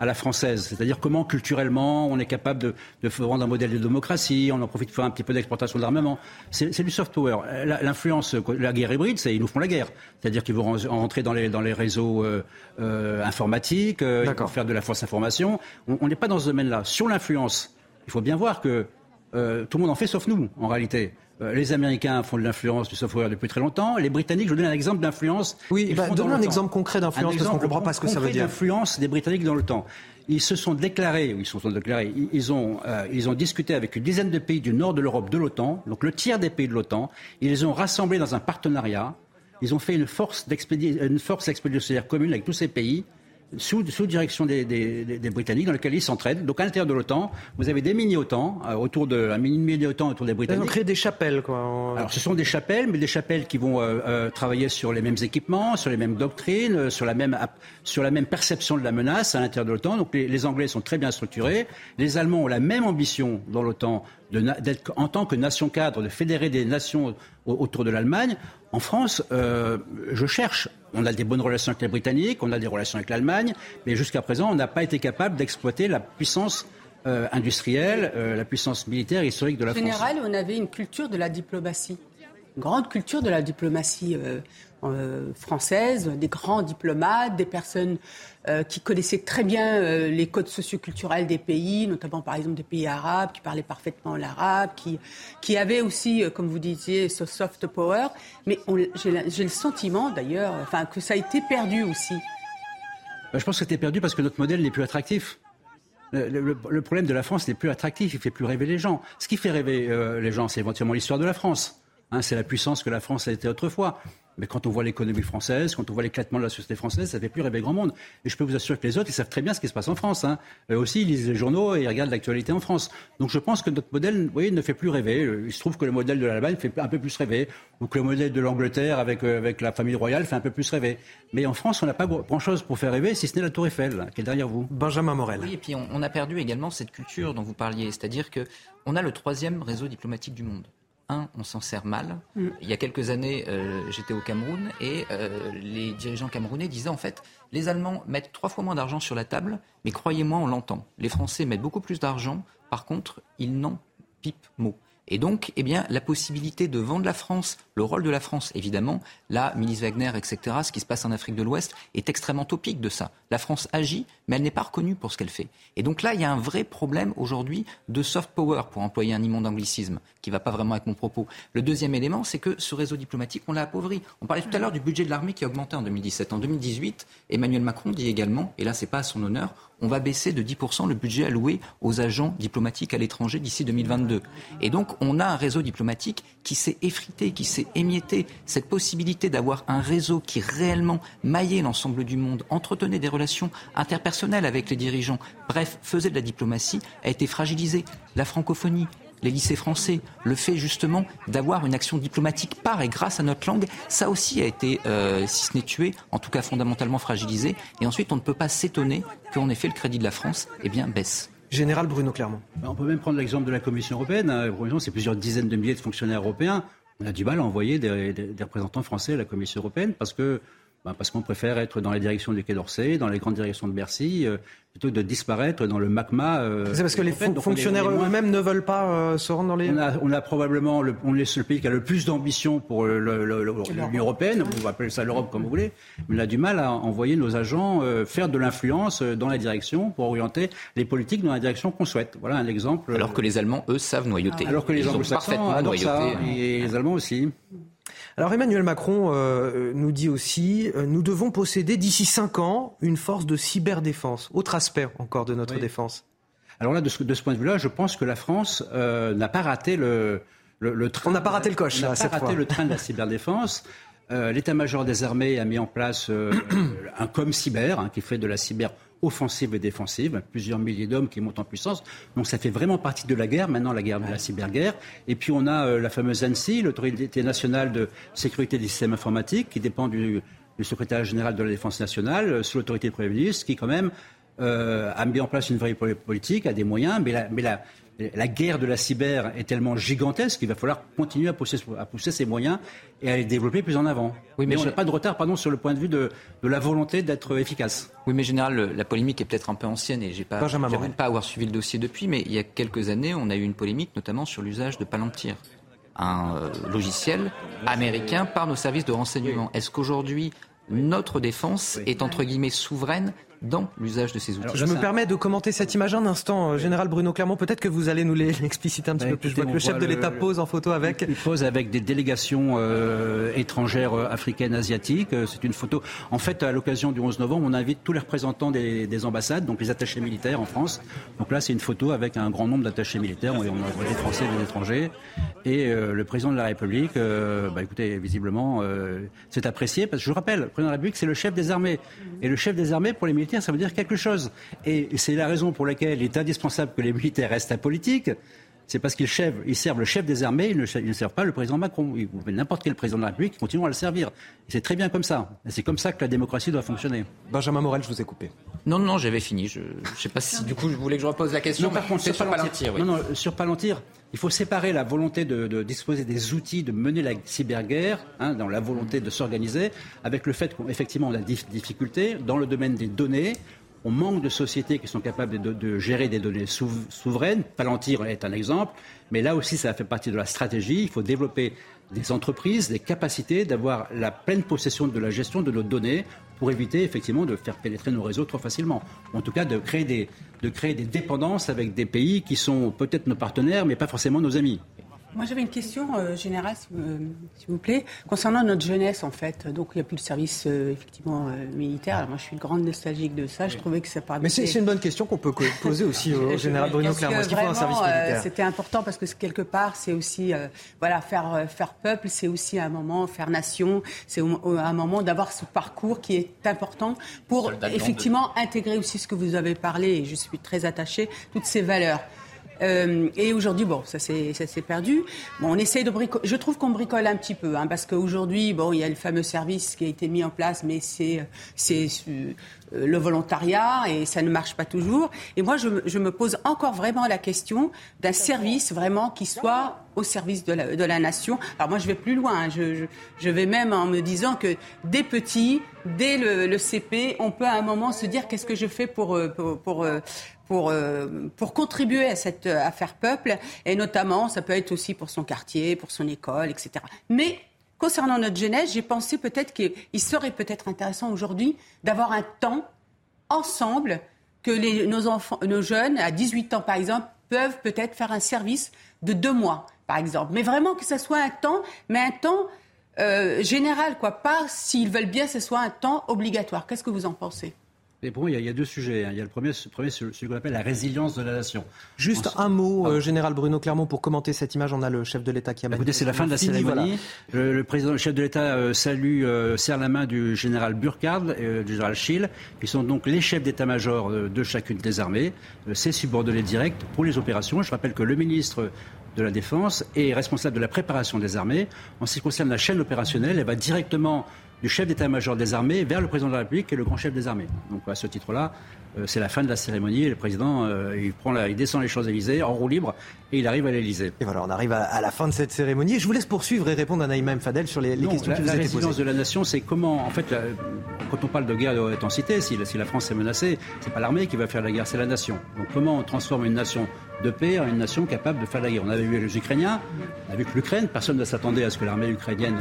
à la française, c'est-à-dire comment culturellement on est capable de, de, rendre un modèle de démocratie, on en profite pour faire un petit peu d'exportation d'armement. C'est du soft power. L'influence, la guerre hybride, c'est ils nous font la guerre, c'est-à-dire qu'ils vont rentrer dans les, dans les réseaux euh, euh, informatiques, euh, ils vont faire de la fausse information. On n'est pas dans ce domaine-là. Sur l'influence, il faut bien voir que euh, tout le monde en fait sauf nous, en réalité. Euh, les Américains font de l'influence du software depuis très longtemps. Les Britanniques, je vous donne un exemple d'influence. Oui, bah, donne un exemple concret d'influence parce qu'on ne comprend pas ce que ça veut dire. L'influence des Britanniques dans le temps. Ils se sont déclarés, ils se sont déclarés, ils ont, euh, ils ont discuté avec une dizaine de pays du nord de l'Europe de l'OTAN, donc le tiers des pays de l'OTAN. Ils les ont rassemblés dans un partenariat. Ils ont fait une force expéditionnaire commune avec tous ces pays sous, direction des, Britanniques, dans lequel ils s'entraident. Donc à l'intérieur de l'OTAN, vous avez des mini-OTAN, euh, autour de, un mini-OTAN autour des Britanniques. Ils ont créé des chapelles, quoi. Alors ce sont des chapelles, mais des chapelles qui vont euh, euh, travailler sur les mêmes équipements, sur les mêmes doctrines, sur la même, sur la même perception de la menace à l'intérieur de l'OTAN. Donc les, Anglais sont très bien structurés. Les Allemands ont la même ambition dans l'OTAN d'être en tant que nation cadre, de fédérer des nations autour de l'Allemagne. En France, je cherche on a des bonnes relations avec les Britanniques, on a des relations avec l'Allemagne, mais jusqu'à présent, on n'a pas été capable d'exploiter la puissance euh, industrielle, euh, la puissance militaire historique de la France. En général, on avait une culture de la diplomatie, une grande culture de la diplomatie. Euh, françaises, des grands diplomates, des personnes euh, qui connaissaient très bien euh, les codes socioculturels des pays, notamment par exemple des pays arabes, qui parlaient parfaitement l'arabe, qui, qui avaient aussi, comme vous disiez, ce soft power. Mais j'ai le sentiment d'ailleurs que ça a été perdu aussi. Ben, je pense que c'était perdu parce que notre modèle n'est plus attractif. Le, problème de la France n'est plus attractif, il fait plus rêver les gens. Ce qui fait rêver les gens, c'est éventuellement l'histoire de la France. Hein, c'est la puissance que la France a été autrefois. Mais quand on voit l'économie française, quand on voit l'éclatement de la société française, ça ne fait plus rêver grand monde. Et je peux vous assurer que les autres, ils savent très bien ce qui se passe en France. Hein. Eux aussi, ils lisent les journaux et ils regardent l'actualité en France. Donc je pense que notre modèle, oui, ne fait plus rêver. Il se trouve que le modèle de l'Allemagne fait un peu plus rêver, ou que le modèle de l'Angleterre avec, euh, avec la famille royale fait un peu plus rêver. Mais en France, on n'a pas grand-chose pour faire rêver, si ce n'est la Tour Eiffel, qui est derrière vous? Benjamin Morel. Oui, et puis on, on a perdu également cette culture dont vous parliez, c'est-à-dire que on a le troisième réseau diplomatique du monde un, on s'en sert mal. Mm. Il y a quelques années, euh, j'étais au Cameroun et euh, les dirigeants camerounais disaient en fait, les Allemands mettent trois fois moins d'argent sur la table, mais croyez-moi, on l'entend. Les Français mettent beaucoup plus d'argent, par contre, ils n'en pipent mot. Et donc, eh bien, la possibilité de vendre la France, le rôle de la France, évidemment, là, ministre Wagner, etc., ce qui se passe en Afrique de l'Ouest est extrêmement topique de ça. La France agit, mais elle n'est pas reconnue pour ce qu'elle fait. Et donc là, il y a un vrai problème aujourd'hui de soft power, pour employer un immonde anglicisme, qui ne va pas vraiment avec mon propos. Le deuxième élément, c'est que ce réseau diplomatique, on l'a appauvri. On parlait tout à l'heure du budget de l'armée qui a augmenté en 2017. En 2018, Emmanuel Macron dit également, et là, c'est pas à son honneur, on va baisser de 10% le budget alloué aux agents diplomatiques à l'étranger d'ici 2022. Et donc, on a un réseau diplomatique qui s'est effrité, qui s'est émietté. Cette possibilité d'avoir un réseau qui réellement maillait l'ensemble du monde, entretenait des relations interpersonnelles avec les dirigeants, bref, faisait de la diplomatie, a été fragilisée. La francophonie, les lycées français. Le fait justement d'avoir une action diplomatique par et grâce à notre langue, ça aussi a été, euh, si ce n'est tué, en tout cas fondamentalement fragilisé. Et ensuite, on ne peut pas s'étonner qu'en effet le crédit de la France eh bien, baisse. Général Bruno Clermont. Ben, on peut même prendre l'exemple de la Commission européenne. Hein. C'est plusieurs dizaines de milliers de fonctionnaires européens. On a du mal à envoyer des, représentants français à la Commission européenne parce que ben, parce qu'on préfère être dans la direction du Quai d'Orsay, dans les grandes directions de Bercy, euh, plutôt que de disparaître dans le magma. Euh, c'est parce que les fonctionnaires eux-mêmes ne veulent pas euh, se rendre dans les. On a, on a probablement, le, on est le pays qui a le plus d'ambition pour l'Union européenne, vous appelez ça l'Europe comme vous voulez, mais on a du mal à envoyer nos agents faire de l'influence dans la direction pour orienter les politiques dans la direction qu'on souhaite. Voilà un exemple. Alors que les Allemands, eux, savent noyauter. Alors que les Anglo-Saxons adorent ça, et les Allemands aussi. Alors Emmanuel Macron euh, nous dit aussi, euh, nous devons posséder d'ici cinq ans une force de cyberdéfense. Autre aspect encore de notre défense. Alors là, de ce, point de vue-là, je pense que la France euh, n'a pas raté le, le, train. On n'a pas raté le coche. n'a pas raté le train de la cyberdéfense. L'état-major des armées a mis en place un com cyber hein, qui fait de la cyber offensive et défensive, plusieurs milliers d'hommes qui montent en puissance. Donc ça fait vraiment partie de la guerre, maintenant la guerre de la cyberguerre. Et puis on a euh, la fameuse ANSI, l'autorité nationale de sécurité des systèmes informatiques, qui dépend du, secrétaire général de la défense nationale, euh, sous l'autorité du Premier ministre, qui quand même euh, a mis en place une vraie politique, a des moyens, mais la, mais la, la guerre de la cyber est tellement gigantesque qu'il va falloir continuer à pousser, à pousser ses moyens et à les développer plus en avant. Oui, mais, on n'a pas de retard pardon, sur le point de vue de, la volonté d'être efficace. Oui, mais général, la polémique est peut-être un peu ancienne et j'ai pas, même pas avoir suivi le dossier depuis, mais il y a quelques années, on a eu une polémique notamment sur l'usage de Palantir, un euh, logiciel américain par nos services de renseignement. Est-ce qu'aujourd'hui, notre défense est entre guillemets souveraine dans l'usage de ces outils. je me permets de commenter cette image un instant, euh, Général Bruno Clermont. Peut-être que vous allez nous l'expliciter un petit peu plus. Je vois que le chef de l'État pose en photo avec. Il pose avec des délégations euh, étrangères euh, africaines, asiatiques. C'est une photo. En fait, à l'occasion du 11 novembre, on invite tous les représentants des, ambassades, donc les attachés militaires en France. Donc là, c'est une photo avec un grand nombre d'attachés militaires. On a des Français et des étrangers. Et le président de la République, bah, écoutez, visiblement, c'est apprécié parce que je vous rappelle, le président de la République, c'est le chef des armées. Et le chef des armées, pour les militaires, ça veut dire quelque chose. Et c'est la raison pour laquelle il est indispensable que les militaires restent apolitiques. C'est parce qu'ils servent le chef des armées, ils ne, servent pas le président Macron. N'importe quel président de la République continue à le servir. C'est très bien comme ça. Et c'est comme ça que la démocratie doit fonctionner. Benjamin Morel, je vous ai coupé. Non, non, j'avais fini. Je ne sais pas si du coup je voulais que je repose la question. Non, par contre, sur Palantir. Non, non, sur Palantir, il faut séparer la volonté de, disposer des outils de mener la cyberguerre, hein, dans la volonté de s'organiser, avec le fait qu'effectivement on a des difficultés dans le domaine des données. On manque de sociétés qui sont capables de, gérer des données souveraines. Palantir est un exemple, mais là aussi, ça fait partie de la stratégie. Il faut développer des entreprises, des capacités d'avoir la pleine possession de la gestion de nos données pour éviter effectivement de faire pénétrer nos réseaux trop facilement. En tout cas, de créer des, dépendances avec des pays qui sont peut-être nos partenaires, mais pas forcément nos amis. Moi, j'avais une question euh, générale, euh, s'il vous plaît, concernant notre jeunesse, en fait. Donc, il n'y a plus de service, euh, effectivement, militaire. Alors, moi, je suis grande nostalgique de ça. Je trouvais que ça parlait. Mais c'est une bonne question qu'on peut poser aussi au général Bruno Clermont. Est-ce qu'il faut un service militaire C'était important parce que, quelque part, c'est aussi, voilà, faire, faire peuple, c'est aussi un moment, faire nation, c'est un moment d'avoir ce parcours qui est important pour, effectivement, intégrer aussi ce que vous avez parlé, et je suis très attachée, toutes ces valeurs. Euh, et aujourd'hui, bon, ça s'est perdu. Bon, on essaie de bricoler. Je trouve qu'on bricole un petit peu, hein, parce qu'aujourd'hui, bon, il y a le fameux service qui a été mis en place, mais c'est euh, le volontariat et ça ne marche pas toujours. Et moi, je, je me pose encore vraiment la question d'un service vraiment qui soit au service de la, de la, nation. Alors moi, je vais plus loin. Hein. Je, je, je, vais même en me disant que dès petit, dès le, le CP, on peut à un moment se dire qu'est-ce que je fais pour, euh, pour, pour, pour, euh, pour contribuer à, cette, à faire peuple, et notamment, ça peut être aussi pour son quartier, pour son école, etc. Mais concernant notre jeunesse, j'ai pensé peut-être qu'il serait peut-être intéressant aujourd'hui d'avoir un temps ensemble que nos jeunes, à 18 ans par exemple, peuvent peut-être faire un service de deux mois, par exemple. Mais vraiment que ce soit un temps, mais un temps euh, général, quoi. Pas s'ils veulent bien, ce soit un temps obligatoire. Qu'est-ce que vous en pensez? Pour moi, il y, a, deux sujets. Hein. Il y a le premier, premier celui qu'on appelle la résilience de la nation. Juste un mot, euh, général Bruno Clermont, pour commenter cette image. On a le chef de l'État qui a. Bah, écoutez, c'est la fin de la cérémonie. Le, président, le chef de l'État euh, salue, euh, serre la main du général Burkhardt et du général Schill, qui sont donc les chefs d'état-major de chacune des armées, ses subordonnés directs pour les opérations. Je rappelle que le ministre de la Défense est responsable de la préparation des armées. En ce qui concerne la chaîne opérationnelle, elle va directement du chef d'état-major des armées vers le président de la République et le grand chef des armées. Donc à ce titre-là, euh, c'est la fin de la cérémonie le président, euh, il, prend il descend les Champs-Élysées en roue libre et il arrive à l'Élysée. Et voilà, on arrive à, la fin de cette cérémonie. Je vous laisse poursuivre et répondre à Naïma Fadel sur les, questions la, que vous la résilience de la nation, c'est comment, en fait, quand on parle de guerre de intensité, si, si la France est menacée, c'est pas l'armée qui va faire la guerre, c'est la nation. Donc comment on transforme une nation de paix en une nation capable de faire la guerre? On avait vu les Ukrainiens, on a vu que l'Ukraine, personne ne s'attendait à ce que l'armée ukrainienne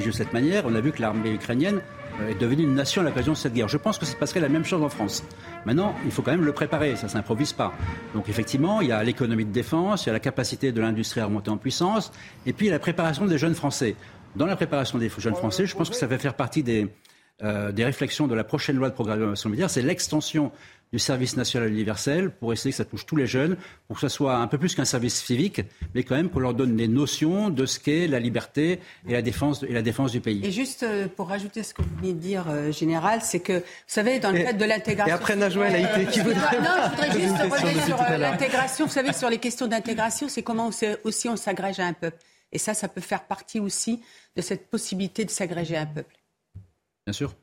de cette manière. On a vu que l'armée ukrainienne euh, est devenue une nation à l'occasion de cette guerre. Je pense que ça passerait la même chose en France. Maintenant, il faut quand même le préparer, ça ne s'improvise pas. Donc effectivement, il y a l'économie de défense, il y a la capacité de l'industrie à remonter en puissance, et puis il y a la préparation des jeunes Français. Dans la préparation des jeunes Français, je pense que ça va faire partie des, euh, des réflexions de la prochaine loi de programmation militaire, c'est l'extension du service national universel pour essayer que ça touche tous les jeunes, pour que ce soit un peu plus qu'un service civique, mais quand même qu'on leur donne des notions de ce qu'est la liberté et la défense, et la défense du pays. Et juste euh, pour rajouter ce que vous venez de dire, euh, Général, c'est que, vous savez, dans le cadre de l'intégration... Et après Najwa a été qui voudrait... Non, je voudrais juste revenir sur euh, l'intégration. Vous savez, sur les questions d'intégration, c'est comment aussi on s'agrège à un peuple. Et ça, ça peut faire partie aussi de cette possibilité de s'agréger à un peuple. Bien sûr.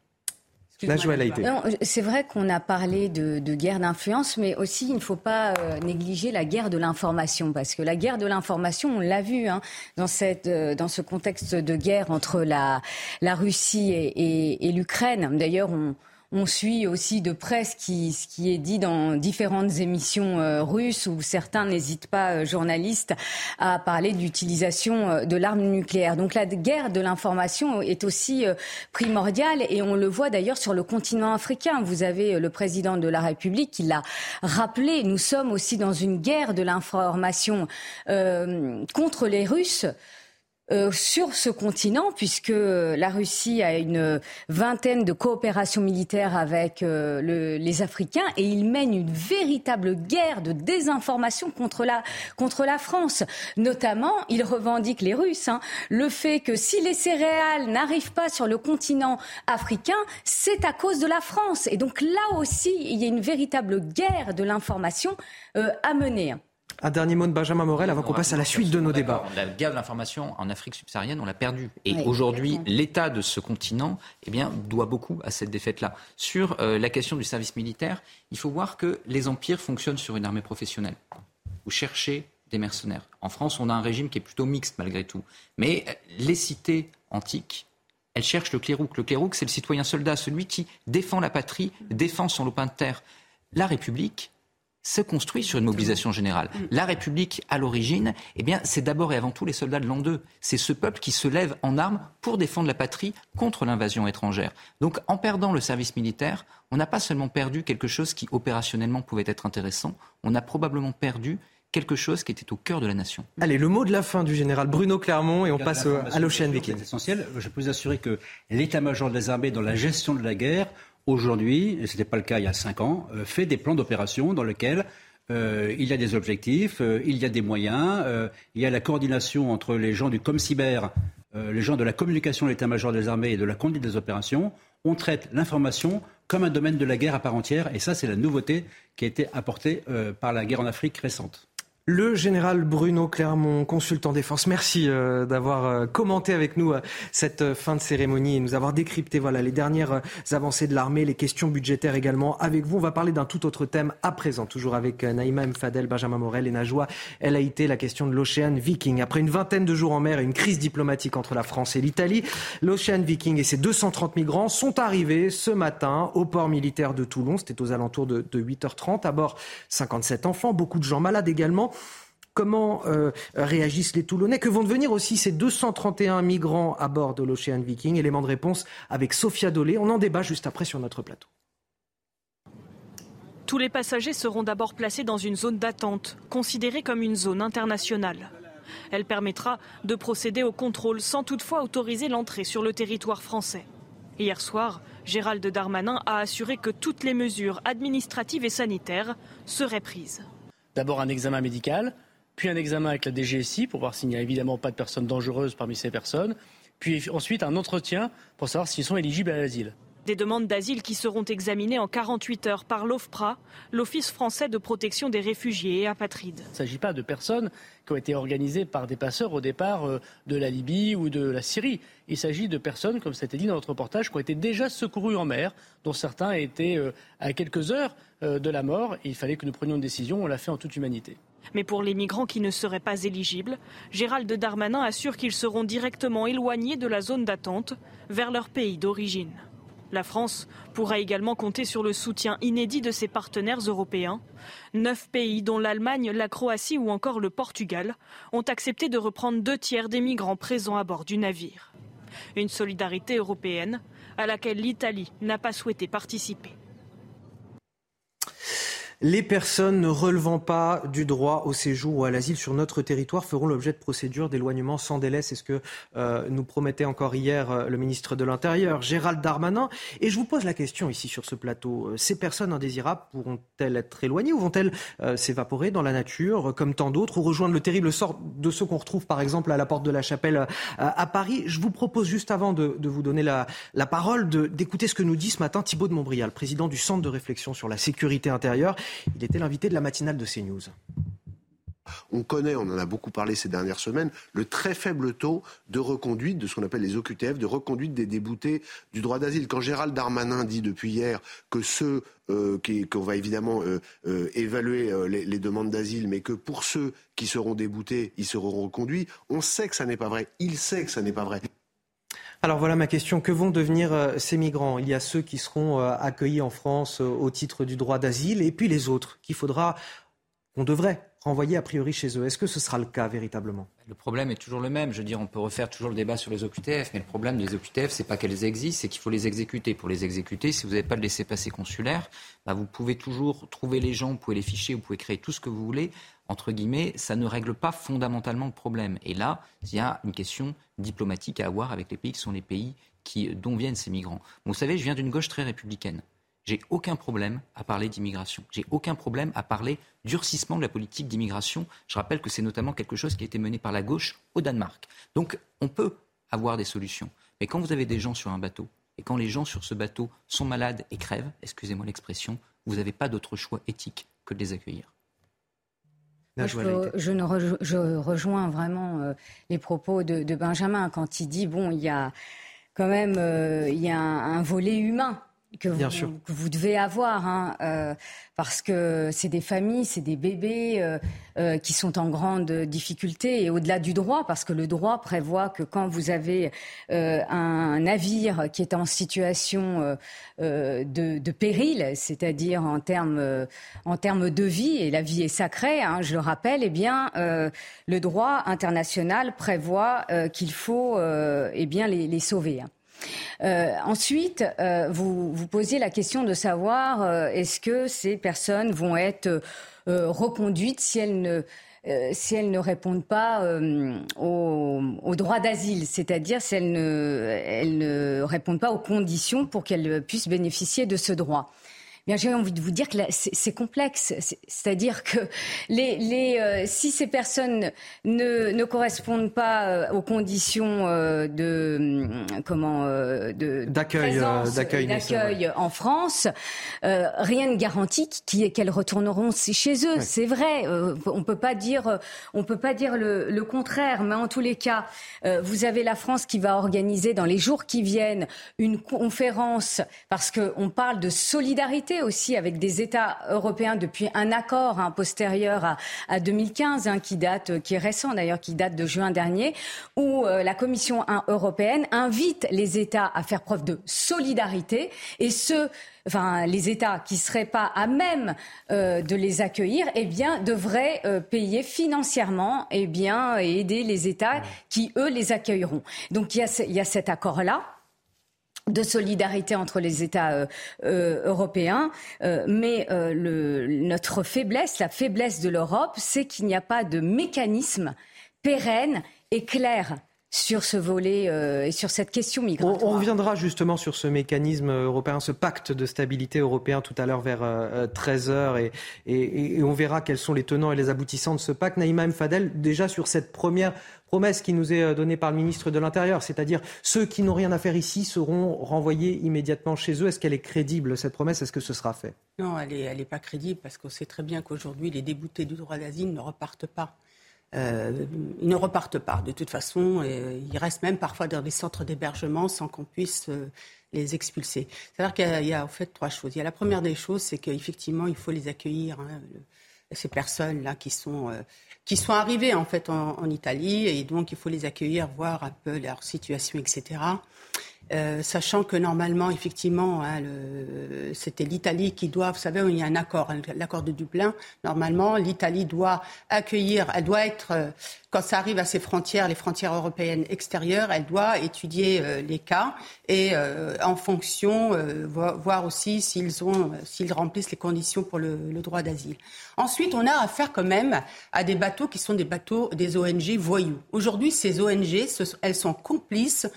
C'est vrai qu'on a parlé de, guerre d'influence, mais aussi il ne faut pas euh, négliger la guerre de l'information, parce que la guerre de l'information, on l'a vu hein, dans, cette, euh, dans ce contexte de guerre entre la, la Russie et, et l'Ukraine. D'ailleurs, on, on suit aussi de près ce qui, est dit dans différentes émissions euh, russes où certains n'hésitent pas, euh, journalistes, à parler d'utilisation euh, de l'arme nucléaire. Donc la guerre de l'information est aussi primordiale et on le voit d'ailleurs sur le continent africain. Vous avez le président de la République qui l'a rappelé. Nous sommes aussi dans une guerre de l'information contre les Russes. Euh, sur ce continent, puisque la Russie a une vingtaine de coopérations militaires avec euh, le, les Africains et il mène une véritable guerre de désinformation contre la, France. Notamment, il revendique les Russes hein, le fait que si les céréales n'arrivent pas sur le continent africain, c'est à cause de la France. Et donc là aussi, il y a une véritable guerre de l'information euh, à mener. Un dernier mot de Benjamin Morel avant qu'on passe à la suite de nos débats. La guerre de l'information en Afrique subsaharienne, on l'a perdue. Et aujourd'hui, l'état de ce continent eh bien, doit beaucoup à cette défaite-là. Sur euh, la question du service militaire, il faut voir que les empires fonctionnent sur une armée professionnelle. Vous cherchez des mercenaires. En France, on a un régime qui est plutôt mixte malgré tout. Mais euh, les cités antiques, elles cherchent le clérouk. Le clérouk, c'est le citoyen soldat, celui qui défend la patrie, défend son lopin de terre. La République, se construit sur une mobilisation générale. Mm. La République, à l'origine, eh bien, c'est d'abord et avant tout les soldats de l'an 2. C'est ce peuple qui se lève en armes pour défendre la patrie contre l'invasion étrangère. Donc, en perdant le service militaire, on n'a pas seulement perdu quelque chose qui opérationnellement pouvait être intéressant, on a probablement perdu quelque chose qui était au cœur de la nation. Allez, le mot de la fin du général Bruno Clermont et on passe à l'Ocean Viking. C'est essentiel. Je peux vous assurer que l'état-major des armées dans la gestion de la guerre aujourd'hui, et ce n'était pas le cas il y a cinq ans, euh, fait des plans d'opération dans lesquels euh, il y a des objectifs, euh, il y a des moyens, il y a la coordination entre les gens du ComCyber, les gens de la communication de l'état-major des armées et de la conduite des opérations. On traite l'information comme un domaine de la guerre à part entière, et ça, c'est la nouveauté qui a été apportée par la guerre en Afrique récente. Le général Bruno Clermont, consultant défense, merci euh, d'avoir euh, commenté avec nous euh, cette fin de cérémonie et nous avoir décrypté voilà, les dernières avancées de l'armée, les questions budgétaires également. Avec vous, on va parler d'un tout autre thème à présent, toujours avec Naïma Mfadel, Benjamin Morel et Najwa Elle a été la question de l'Ocean Viking. Après une vingtaine de jours en mer et une crise diplomatique entre la France et l'Italie, l'Ocean Viking et ses 230 migrants sont arrivés ce matin au port militaire de Toulon. C'était aux alentours de, de 8h30. À bord, 57 enfants, beaucoup de gens malades également. Comment euh, réagissent les Toulonnais Que vont devenir aussi ces 231 migrants à bord de l'Ocean Viking Élément de réponse avec Sophia Dolé. On en débat juste après sur notre plateau. Tous les passagers seront d'abord placés dans une zone d'attente, considérée comme une zone internationale. Elle permettra de procéder au contrôle sans toutefois autoriser l'entrée sur le territoire français. Hier soir, Gérald Darmanin a assuré que toutes les mesures administratives et sanitaires seraient prises. D'abord un examen médical, puis un examen avec la DGSI pour voir s'il n'y a évidemment pas de personnes dangereuses parmi ces personnes, puis ensuite un entretien pour savoir s'ils sont éligibles à l'asile. Des demandes d'asile qui seront examinées en 48 heures par l'OFPRA, l'Office français de protection des réfugiés et apatrides. Il ne s'agit pas de personnes qui ont été organisées par des passeurs au départ euh, de la Libye ou de la Syrie. Il s'agit de personnes, comme c'était dit dans notre reportage, qui ont été déjà secourues en mer, dont certains étaient euh, à quelques heures euh, de la mort. il fallait que nous prenions une décision. On l'a fait en toute humanité. Mais pour les migrants qui ne seraient pas éligibles, Gérald Darmanin assure qu'ils seront directement éloignés de la zone d'attente vers leur pays d'origine. La France pourra également compter sur le soutien inédit de ses partenaires européens. Neuf pays, dont l'Allemagne, la Croatie ou encore le Portugal, ont accepté de reprendre deux tiers des migrants présents à bord du navire. Une solidarité européenne à laquelle l'Italie n'a pas souhaité participer. Les personnes ne relevant pas du droit au séjour ou à l'asile sur notre territoire feront l'objet de procédures d'éloignement sans délai. C'est ce que euh, nous promettait encore hier euh, le ministre de l'Intérieur, Gérald Darmanin. Et je vous pose la question ici sur ce plateau. Euh, ces personnes indésirables pourront-elles être éloignées ou vont-elles s'évaporer dans la nature comme tant d'autres ou rejoindre le terrible sort de ceux qu'on retrouve par exemple à la porte de la chapelle à Paris? Je vous propose juste avant de, vous donner la, la parole d'écouter ce que nous dit ce matin Thibault de Montbrial, président du Centre de réflexion sur la sécurité intérieure. Il était l'invité de la matinale de CNews. On connaît, on en a beaucoup parlé ces dernières semaines, le très faible taux de reconduite de ce qu'on appelle les OQTF, de reconduite des déboutés du droit d'asile. Quand Gérald Darmanin dit depuis hier que ceux euh, qu'on va évidemment euh, euh, évaluer les, les, demandes d'asile, mais que pour ceux qui seront déboutés, ils seront reconduits, on sait que ça n'est pas vrai. Il sait que ça n'est pas vrai. Alors voilà ma question. Que vont devenir euh, ces migrants? Il y a ceux qui seront euh, accueillis en France euh, au titre du droit d'asile et puis les autres qu'il faudra, qu'on devrait renvoyer a priori chez eux. Est-ce que ce sera le cas véritablement? Le problème est toujours le même. Je veux dire, on peut refaire toujours le débat sur les OQTF, mais le problème des OQTF, c'est pas qu'elles existent, c'est qu'il faut les exécuter. Pour les exécuter, si vous n'avez pas de laisser-passer consulaire, bah, vous pouvez toujours trouver les gens, vous pouvez les ficher, vous pouvez créer tout ce que vous voulez entre guillemets, ça ne règle pas fondamentalement le problème. Et là, il y a une question diplomatique à avoir avec les pays qui sont les pays qui, dont viennent ces migrants. Vous savez, je viens d'une gauche très républicaine. J'ai aucun problème à parler d'immigration. J'ai aucun problème à parler durcissement de la politique d'immigration. Je rappelle que c'est notamment quelque chose qui a été mené par la gauche au Danemark. Donc, on peut avoir des solutions. Mais quand vous avez des gens sur un bateau, et quand les gens sur ce bateau sont malades et crèvent, excusez-moi l'expression, vous n'avez pas d'autre choix éthique que de les accueillir je, ne je, rejoins vraiment euh, les propos de, Benjamin quand il dit bon, il y a quand même euh, il y a un volet humain que vous, que vous devez avoir, hein, euh, parce que c'est des familles, c'est des bébés euh, euh, qui sont en grande difficulté et au-delà du droit, parce que le droit prévoit que quand vous avez un navire qui est en situation de, de, péril, c'est-à-dire en termes en termes de vie et la vie est sacrée, hein, je le rappelle, eh bien le droit international prévoit qu'il faut eh bien les, les sauver. Hein. Euh, ensuite, euh, vous, vous posiez la question de savoir euh, est-ce que ces personnes vont être reconduites si elles ne si elles ne répondent pas au, au, droit d'asile, c'est-à-dire si elles ne répondent pas aux conditions pour qu'elles puissent bénéficier de ce droit? J'ai envie de vous dire que c'est complexe. C'est-à-dire que les, les, euh, si ces personnes ne, ne correspondent pas euh, aux conditions euh, de hum, comment d'accueil d'accueil en France, rien ne garantit qu'elles retourneront chez eux. C'est vrai. on peut pas dire on peut pas dire le, le, contraire. Mais en tous les cas, vous avez la France qui va organiser dans les jours qui viennent une conférence parce qu'on parle de solidarité aussi avec des États européens depuis un accord hein, postérieur à, à 2015, hein, qui date, qui est récent d'ailleurs, qui date de juin dernier, où euh, la Commission européenne invite les États à faire preuve de solidarité et ceux enfin les États qui seraient pas à même euh, de les accueillir, eh bien devraient euh, payer financièrement, eh bien et aider les États qui eux les accueilleront. Donc il y a, il y a cet accord là de solidarité entre les États euh, euh, européens, euh, mais le, notre faiblesse, la faiblesse de l'Europe, c'est qu'il n'y a pas de mécanisme pérenne et clair sur ce volet euh, et sur cette question migratoire. On, reviendra justement sur ce mécanisme européen, ce pacte de stabilité européen tout à l'heure vers 13h euh, et, et, on verra quels sont les tenants et les aboutissants de ce pacte. Naïma M. Fadel, déjà sur cette première promesse qui nous est euh, donnée par le ministre de l'Intérieur, c'est-à-dire ceux qui n'ont rien à faire ici seront renvoyés immédiatement chez eux. Est-ce qu'elle est crédible, cette promesse? Est-ce que ce sera fait? Non, elle n'est elle est pas crédible parce qu'on sait très bien qu'aujourd'hui, les déboutés du droit d'asile ne repartent pas. Euh, ils ne repartent pas. De toute façon, euh, ils restent même parfois dans des centres d'hébergement sans qu'on puisse euh, les expulser. C'est-à-dire qu'il y, a en fait trois choses. Il y a la première des choses, c'est qu'effectivement, il faut les accueillir. Hein, ces personnes-là qui sont qui sont arrivées en fait en, Italie et donc il faut les accueillir, voir un peu leur situation, etc. Euh, sachant que normalement, effectivement, hein, c'était l'Italie qui doit, vous savez, il y a un accord, l'accord de Dublin. Normalement, l'Italie doit accueillir, elle doit être, euh, quand ça arrive à ses frontières, les frontières européennes extérieures, elle doit étudier euh, les cas et en fonction, voir aussi s'ils ont, s'ils remplissent les conditions pour le, le droit d'asile. Ensuite, on a affaire quand même à des bateaux qui sont des bateaux des ONG voyous. Aujourd'hui, ces ONG, elles sont complices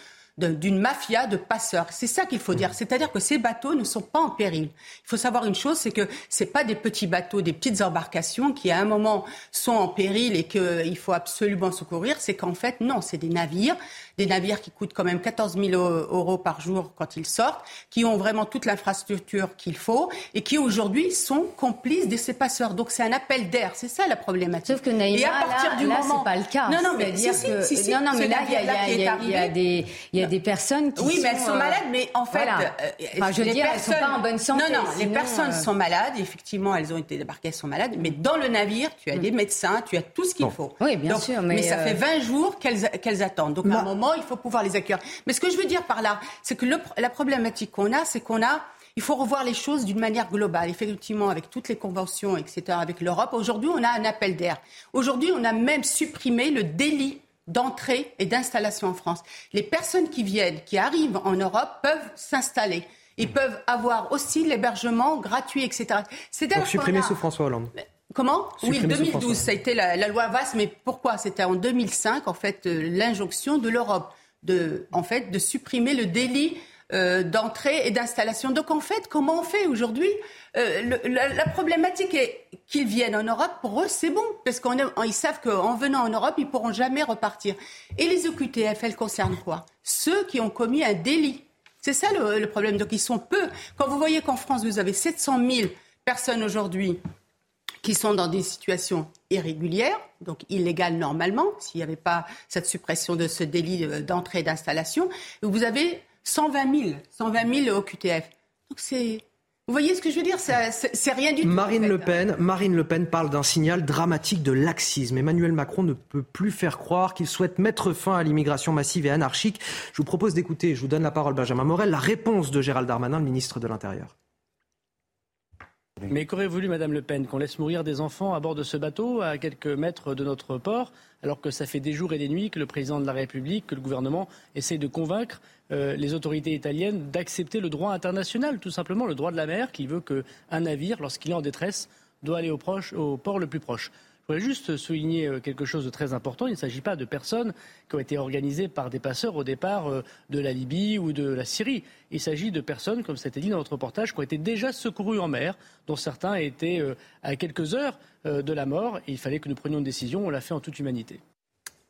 d'une mafia de passeurs. C'est ça qu'il faut dire. C'est-à-dire que ces bateaux ne sont pas en péril. Il faut savoir une chose, c'est que ce pas des petits bateaux, des petites embarcations qui à un moment sont en péril et qu'il faut absolument secourir. C'est qu'en fait, non, c'est des navires des navires qui coûtent quand même 14 000 euros par jour quand ils sortent, qui ont vraiment toute l'infrastructure qu'il faut et qui aujourd'hui sont complices de ces passeurs. Donc c'est un appel d'air, c'est ça la problématique. Sauf que Naïma, et à partir là, du moment... c'est pas le cas. Non, non, mais si, si, si, non, non, mais là, il y, a, des, il y a des personnes qui oui, mais elles sont euh, malades, mais en fait, euh, enfin, je veux dire, personnes... elles sont pas en bonne santé. Non, non, les personnes euh, sont malades. Effectivement, elles ont été débarquées, elles sont malades. Mais dans le navire, tu as mm. des médecins, tu as tout ce qu'il faut. Oui, bien sûr, mais, ça fait 20 jours qu'elles attendent. Donc à un moment, il faut pouvoir les accueillir mais ce que je veux dire par là, c'est que la problématique qu'on a, c'est qu'on a il faut revoir les choses d'une manière globale. Effectivement, avec toutes les conventions, etc., avec l'Europe, aujourd'hui, on a un appel d'air. Aujourd'hui, on a même supprimé le délit d'entrée et d'installation en France. Les personnes qui viennent, qui arrivent en Europe, peuvent s'installer. Ils mmh. peuvent avoir aussi l'hébergement gratuit, etc. C'est Donc supprimer sous François Hollande. Comment? Oui, 2012, ça a été la, la loi VAS, mais pourquoi? C'était en 2005, en fait, euh, l'injonction de l'Europe de, en fait, de supprimer le délit euh, d'entrée et d'installation. Donc en fait, comment on fait aujourd'hui? Euh, la, problématique est qu'ils viennent en Europe, pour eux, c'est bon, parce qu'ils savent qu'en venant en Europe, ils pourront jamais repartir. Et les OQTF, elles concernent quoi? Ceux qui ont commis un délit. C'est ça le, le, problème. Donc ils sont peu. Quand vous voyez qu'en France, vous avez 700 000 personnes aujourd'hui qui sont dans des situations irrégulières, donc illégales normalement, s'il n'y avait pas cette suppression de ce délit d'entrée et d'installation. Vous avez 120 000, 120 000 au QTF. Donc c'est vous voyez ce que je veux dire C'est rien du tout. Marine Le Pen, Marine Le Pen parle d'un signal dramatique de laxisme. Emmanuel Macron ne peut plus faire croire qu'il souhaite mettre fin à l'immigration massive et anarchique. Je vous propose d'écouter, je vous donne la parole, Benjamin Morel, la réponse de Gérald Darmanin, le ministre de l'Intérieur. Mais qu'aurait voulu Madame Le Pen Qu'on laisse mourir des enfants à bord de ce bateau à quelques mètres de notre port, alors que ça fait des jours et des nuits que le président de la République, que le gouvernement essaie de convaincre euh, les autorités italiennes d'accepter le droit international, tout simplement le droit de la mer, qui veut qu'un navire, lorsqu'il est en détresse, doit aller au, au port le plus proche. Voudrais juste souligner euh, quelque chose de très important. Il ne s'agit pas de personnes qui ont été organisées par des passeurs au départ euh, de la Libye ou de la Syrie. Il s'agit de personnes, comme c'était dit dans notre reportage, qui ont été déjà secourues en mer, dont certains étaient euh, à quelques heures de la mort. Il fallait que nous prenions une décision. On l'a fait en toute humanité.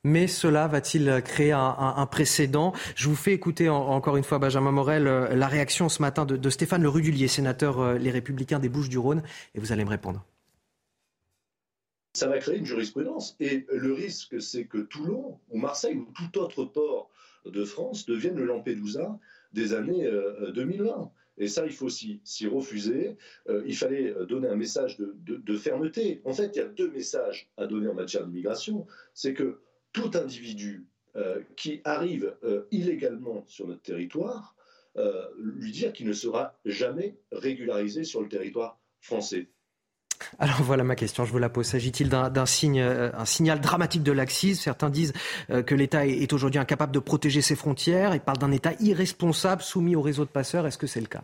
Mais cela va-t-il créer un, précédent? Je vous fais écouter encore une fois, Benjamin Morel, la réaction ce matin de, de Stéphane Le Rudulier, sénateur Les Républicains des Bouches-du-Rhône, et vous allez me répondre ça va créer une jurisprudence. Et le risque, c'est que Toulon ou Marseille ou tout autre port de France devienne le Lampedusa des années 2020. Euh, Et ça, il faut s'y refuser. Euh, il fallait donner un message de, fermeté. En fait, il y a deux messages à donner en matière d'immigration. C'est que tout individu euh, qui arrive illégalement sur notre territoire, lui dire qu'il ne sera jamais régularisé sur le territoire français. Alors voilà ma question, je vous la pose. S'agit-il d'un euh, signal dramatique de laxisme? Certains disent euh, que l'État est aujourd'hui incapable de protéger ses frontières. Ils parlent d'un État irresponsable soumis au réseau de passeurs. Est-ce que c'est le cas?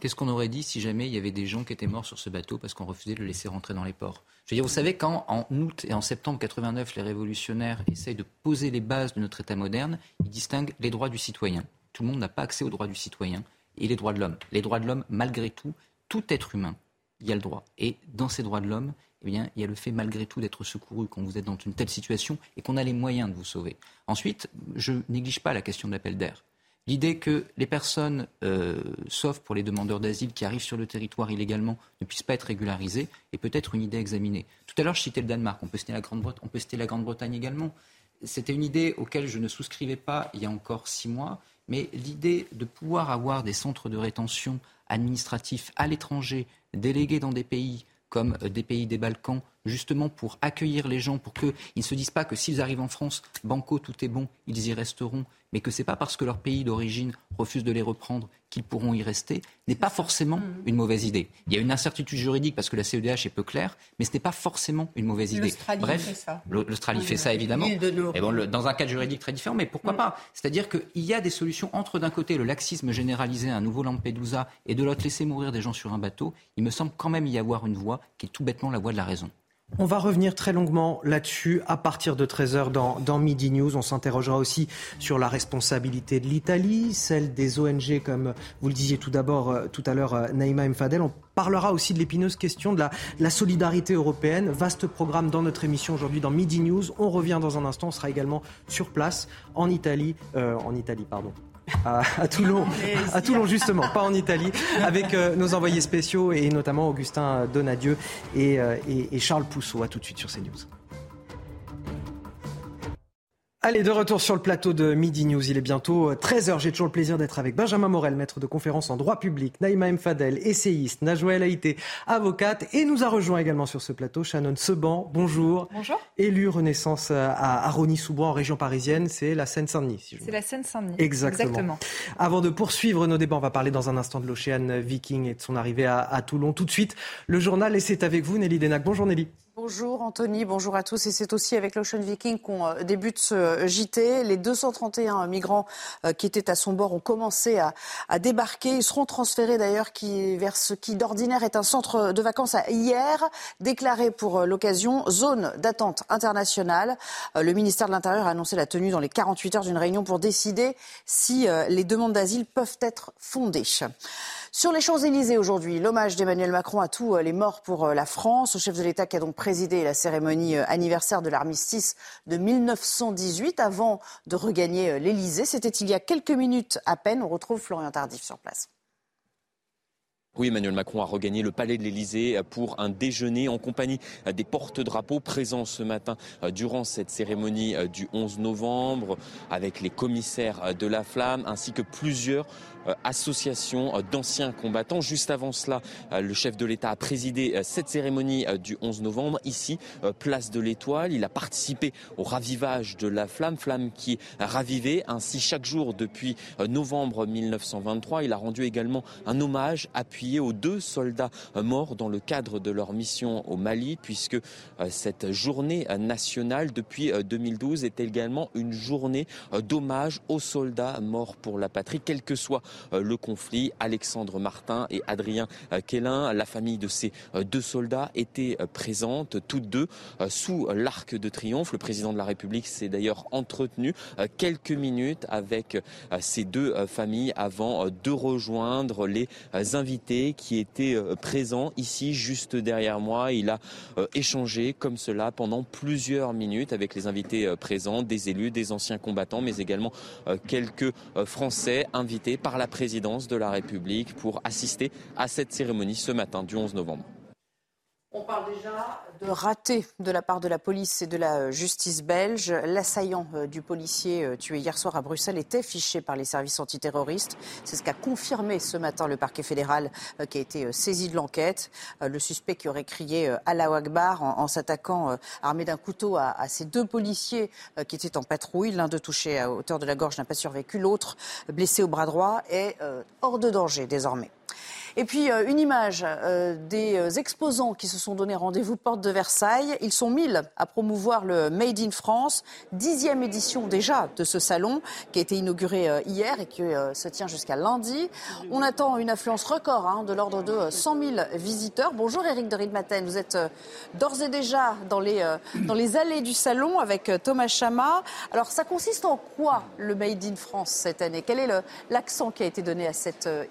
Qu'est-ce qu'on aurait dit si jamais il y avait des gens qui étaient morts sur ce bateau parce qu'on refusait de le laisser rentrer dans les ports? Je veux dire, vous savez, quand en août et en septembre 89, les révolutionnaires essayent de poser les bases de notre État moderne, ils distinguent les droits du citoyen. Tout le monde n'a pas accès aux droits du citoyen et les droits de l'homme. Les droits de l'homme, malgré tout, tout être humain, il y a le droit. Et dans ces droits de l'homme, eh bien, il y a le fait malgré tout d'être secouru quand vous êtes dans une telle situation et qu'on a les moyens de vous sauver. Ensuite, je néglige pas la question de l'appel d'air. L'idée que les personnes, euh, sauf pour les demandeurs d'asile qui arrivent sur le territoire illégalement, ne puissent pas être régularisées est peut-être une idée à examiner. Tout à l'heure, je citais le Danemark, on peut citer la Grande-Bretagne également. C'était une idée auquel je ne souscrivais pas il y a encore six mois, mais l'idée de pouvoir avoir des centres de rétention administratifs à l'étranger, délégués dans des pays comme des pays des Balkans, justement pour accueillir les gens, pour qu'ils ne se disent pas que s'ils arrivent en France, banco, tout est bon, ils y resteront, mais que ce n'est pas parce que leur pays d'origine refuse de les reprendre qu'ils pourront y rester, n'est pas forcément mmh. une mauvaise idée. Il y a une incertitude juridique parce que la CEDH est peu claire, mais ce n'est pas forcément une mauvaise idée. Bref, fait ça. l'Australie fait ça évidemment. Et bon, dans un cadre juridique très différent, mais pourquoi mmh. pas? C'est-à-dire qu'il y a des solutions entre d'un côté le laxisme généralisé, un nouveau Lampedusa, et de l'autre laisser mourir des gens sur un bateau. Il me semble quand même y avoir une voie qui est tout bêtement la voie de la raison. On va revenir très longuement là-dessus à partir de 13h dans, Midi News. On s'interrogera aussi sur la responsabilité de l'Italie, celle des ONG, comme vous le disiez tout d'abord, euh, tout à l'heure, euh, Naïma Mfadel. On parlera aussi de l'épineuse question de la, solidarité européenne. Vaste programme dans notre émission aujourd'hui dans Midi News. On revient dans un instant. On sera également sur place en Italie, euh, en Italie, pardon, à, Toulon, à Toulon justement, pas en Italie, avec euh, nos envoyés spéciaux et notamment Augustin Donadieu et, euh, et, et Charles Pousseau. À tout de suite sur CNews. Allez, de retour sur le plateau de Midi News. Il est bientôt 13h. Euh, J'ai toujours le plaisir d'être avec Benjamin Morel, maître de conférence en droit public, Naïma Mfadel, essayiste, Najouel Haïté, avocate. Et nous a rejoint également sur ce plateau Shannon Seban. Bonjour. Bonjour. Élu Renaissance à, Rony-sous-Bois en région parisienne. C'est la Seine-Saint-Denis. Si c'est la Seine-Saint-Denis. Exactement. Exactement. Avant de poursuivre nos débats, on va parler dans un instant de l'Océan Viking et de son arrivée à, à Toulon. Tout de suite, le journal et c'est avec vous, Nelly Denac. Bonjour Nelly. Bonjour Anthony, bonjour à tous. Et c'est aussi avec l'Ocean Viking qu'on euh, débute ce JT. Les 231 migrants euh, qui étaient à son bord ont commencé à, débarquer. Ils seront transférés d'ailleurs vers ce qui d'ordinaire est un centre de vacances à hier, déclaré pour euh, l'occasion zone d'attente internationale. Le ministère de l'Intérieur a annoncé la tenue dans les 48 heures d'une réunion pour décider si les demandes d'asile peuvent être fondées. Sur les Champs-Élysées aujourd'hui, l'hommage d'Emmanuel Macron à tous euh, les morts pour euh, la France. au chef de l'État qui a donc présidé la cérémonie euh, anniversaire de l'armistice de 1918 avant de regagner l'Élysée. C'était il y a quelques minutes à peine. On retrouve Florian Tardif sur place. Oui, Emmanuel Macron a regagné le palais de l'Elysée pour un déjeuner en compagnie des porte-drapeaux présents ce matin durant cette cérémonie du 11 novembre avec les commissaires de la flamme ainsi que plusieurs associations d'anciens combattants. Juste avant cela, le chef de l'État a présidé cette cérémonie du 11 novembre ici, place de l'Étoile. Il a participé au ravivage de la flamme, flamme qui est ravivée ainsi chaque jour depuis novembre 1923. Il a rendu également un hommage appuyé aux deux soldats morts dans le cadre de leur mission au Mali, puisque euh, cette journée nationale depuis 2012 euh, est également une journée euh, d'hommage aux soldats morts pour la patrie, quel que soit le conflit. Alexandre Martin et Adrien Quélin, la famille de ces deux soldats, étaient présentes, toutes deux, sous l'arc de triomphe. Le président de la République s'est d'ailleurs entretenu quelques minutes avec ces deux familles avant de rejoindre les invités qui était euh, présent ici juste derrière moi. Il a euh, échangé comme cela pendant plusieurs minutes avec les invités euh, présents, des élus, des anciens combattants, mais également quelques Français invités par la présidence de la République pour assister à cette cérémonie ce matin du 11 novembre. On parle déjà de raté de la part de la police et de la justice belge. L'assaillant euh, du policier euh, tué hier soir à Bruxelles était fiché par les services antiterroristes. C'est ce qu'a confirmé ce matin le parquet fédéral euh, qui a été saisi de l'enquête. Le suspect qui aurait crié Allah Akbar en, s'attaquant armé d'un couteau à, ces deux policiers qui étaient en patrouille. L'un d'eux touché à hauteur de la gorge n'a pas survécu. L'autre blessé au bras droit est hors de danger désormais. Et puis une image des exposants qui se sont donné rendez-vous porte de Versailles. Ils sont mille à promouvoir le Made in France, dixième édition déjà de ce salon qui a été inauguré hier et qui se tient jusqu'à lundi. On attend une affluence record hein, de l'ordre de 100 000 visiteurs. Bonjour Eric de Ridmaten, vous êtes d'ores et déjà dans les, allées du salon avec Thomas Chama. Alors ça consiste en quoi le Made in France cette année? Quel est l'accent qui a été donné à cette euh,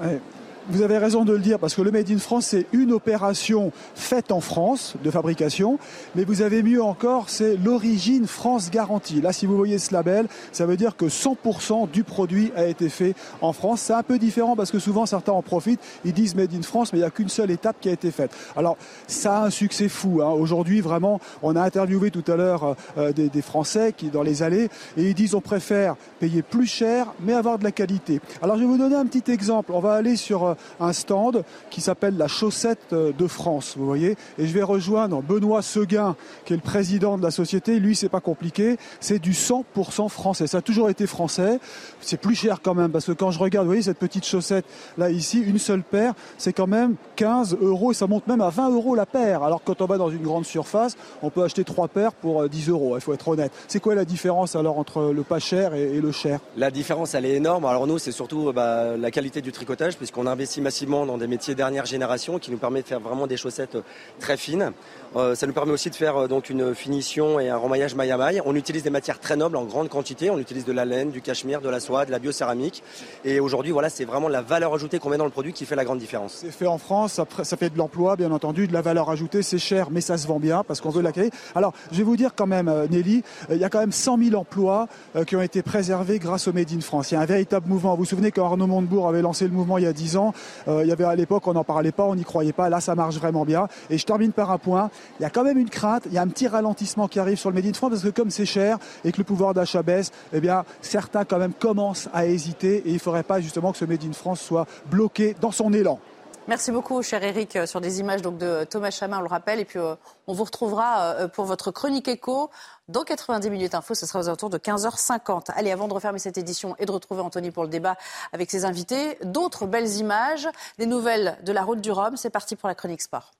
édition vous avez raison de le dire parce que le Made in France, c'est une opération faite en France de fabrication, mais vous avez mieux encore, c'est l'origine France garantie. Là, si vous voyez ce label, ça veut dire que 100% du produit a été fait en France. C'est un peu différent parce que souvent certains en profitent, ils disent Made in France, mais il n'y a qu'une seule étape qui a été faite. Alors, ça a un succès fou. Hein. Aujourd'hui, vraiment, on a interviewé tout à l'heure euh, des, des Français qui, dans les allées, et ils disent on préfère payer plus cher, mais avoir de la qualité. Alors, je vais vous donner un petit exemple. On va aller sur euh, un stand qui s'appelle la chaussette euh, de France, vous voyez. Et je vais rejoindre Benoît Seguin, qui est le président de la société. Lui, c'est pas compliqué. C'est du 100% français. Ça a toujours été français. C'est plus cher quand même, parce que quand je regarde, vous voyez, cette petite chaussette, là, ici, une seule paire, c'est quand même 15 euros et ça monte même à 20 euros la paire. Alors quand on va dans une grande surface, on peut acheter trois paires pour 10 euh, euros. Il faut être honnête. C'est quoi la différence alors entre le pas cher et, le cher? La différence, elle est énorme. Alors nous, c'est surtout bah, la qualité du tricotage, puisqu'on investit massivement dans des métiers dernière génération qui nous permet de faire vraiment des chaussettes très fines. Euh, ça nous permet aussi de faire euh, donc une finition et un remaillage maille à maille. On utilise des matières très nobles en grande quantité. On utilise de la laine, du cachemire, de la soie, de la biocéramique. Et aujourd'hui, voilà, c'est vraiment la valeur ajoutée qu'on met dans le produit qui fait la grande différence. C'est fait en France, ça, fait de l'emploi, bien entendu, de la valeur ajoutée. C'est cher, mais ça se vend bien parce qu'on veut la créer. Alors, je vais vous dire quand même, euh, Nelly, il y a quand même 100 000 emplois qui ont été préservés grâce au Made in France. Il y a un véritable mouvement. Vous vous souvenez quand Arnaud Montebourg avait lancé le mouvement il y a 10 ans, il y avait à l'époque, on n'en parlait pas, on n'y croyait pas. Là, ça marche vraiment bien. Et je termine par un point. Il y a quand même une il y a un petit ralentissement qui arrive sur le Made in France parce que comme c'est cher et que le pouvoir d'achat baisse, eh certains quand même commencent à hésiter et il ne faudrait pas justement que ce Made in France soit bloqué dans son élan. Merci beaucoup, cher Eric, euh, sur des images donc, de Thomas Chamin, on le rappelle. Et puis, euh, on vous retrouvera euh, pour votre chronique écho dans 90 minutes info. Ce sera aux alentours de 15h50. Allez, avant de refermer cette édition et de retrouver Anthony pour le débat avec ses invités, d'autres belles images, des nouvelles de la route du Rhum. C'est parti pour la chronique sport.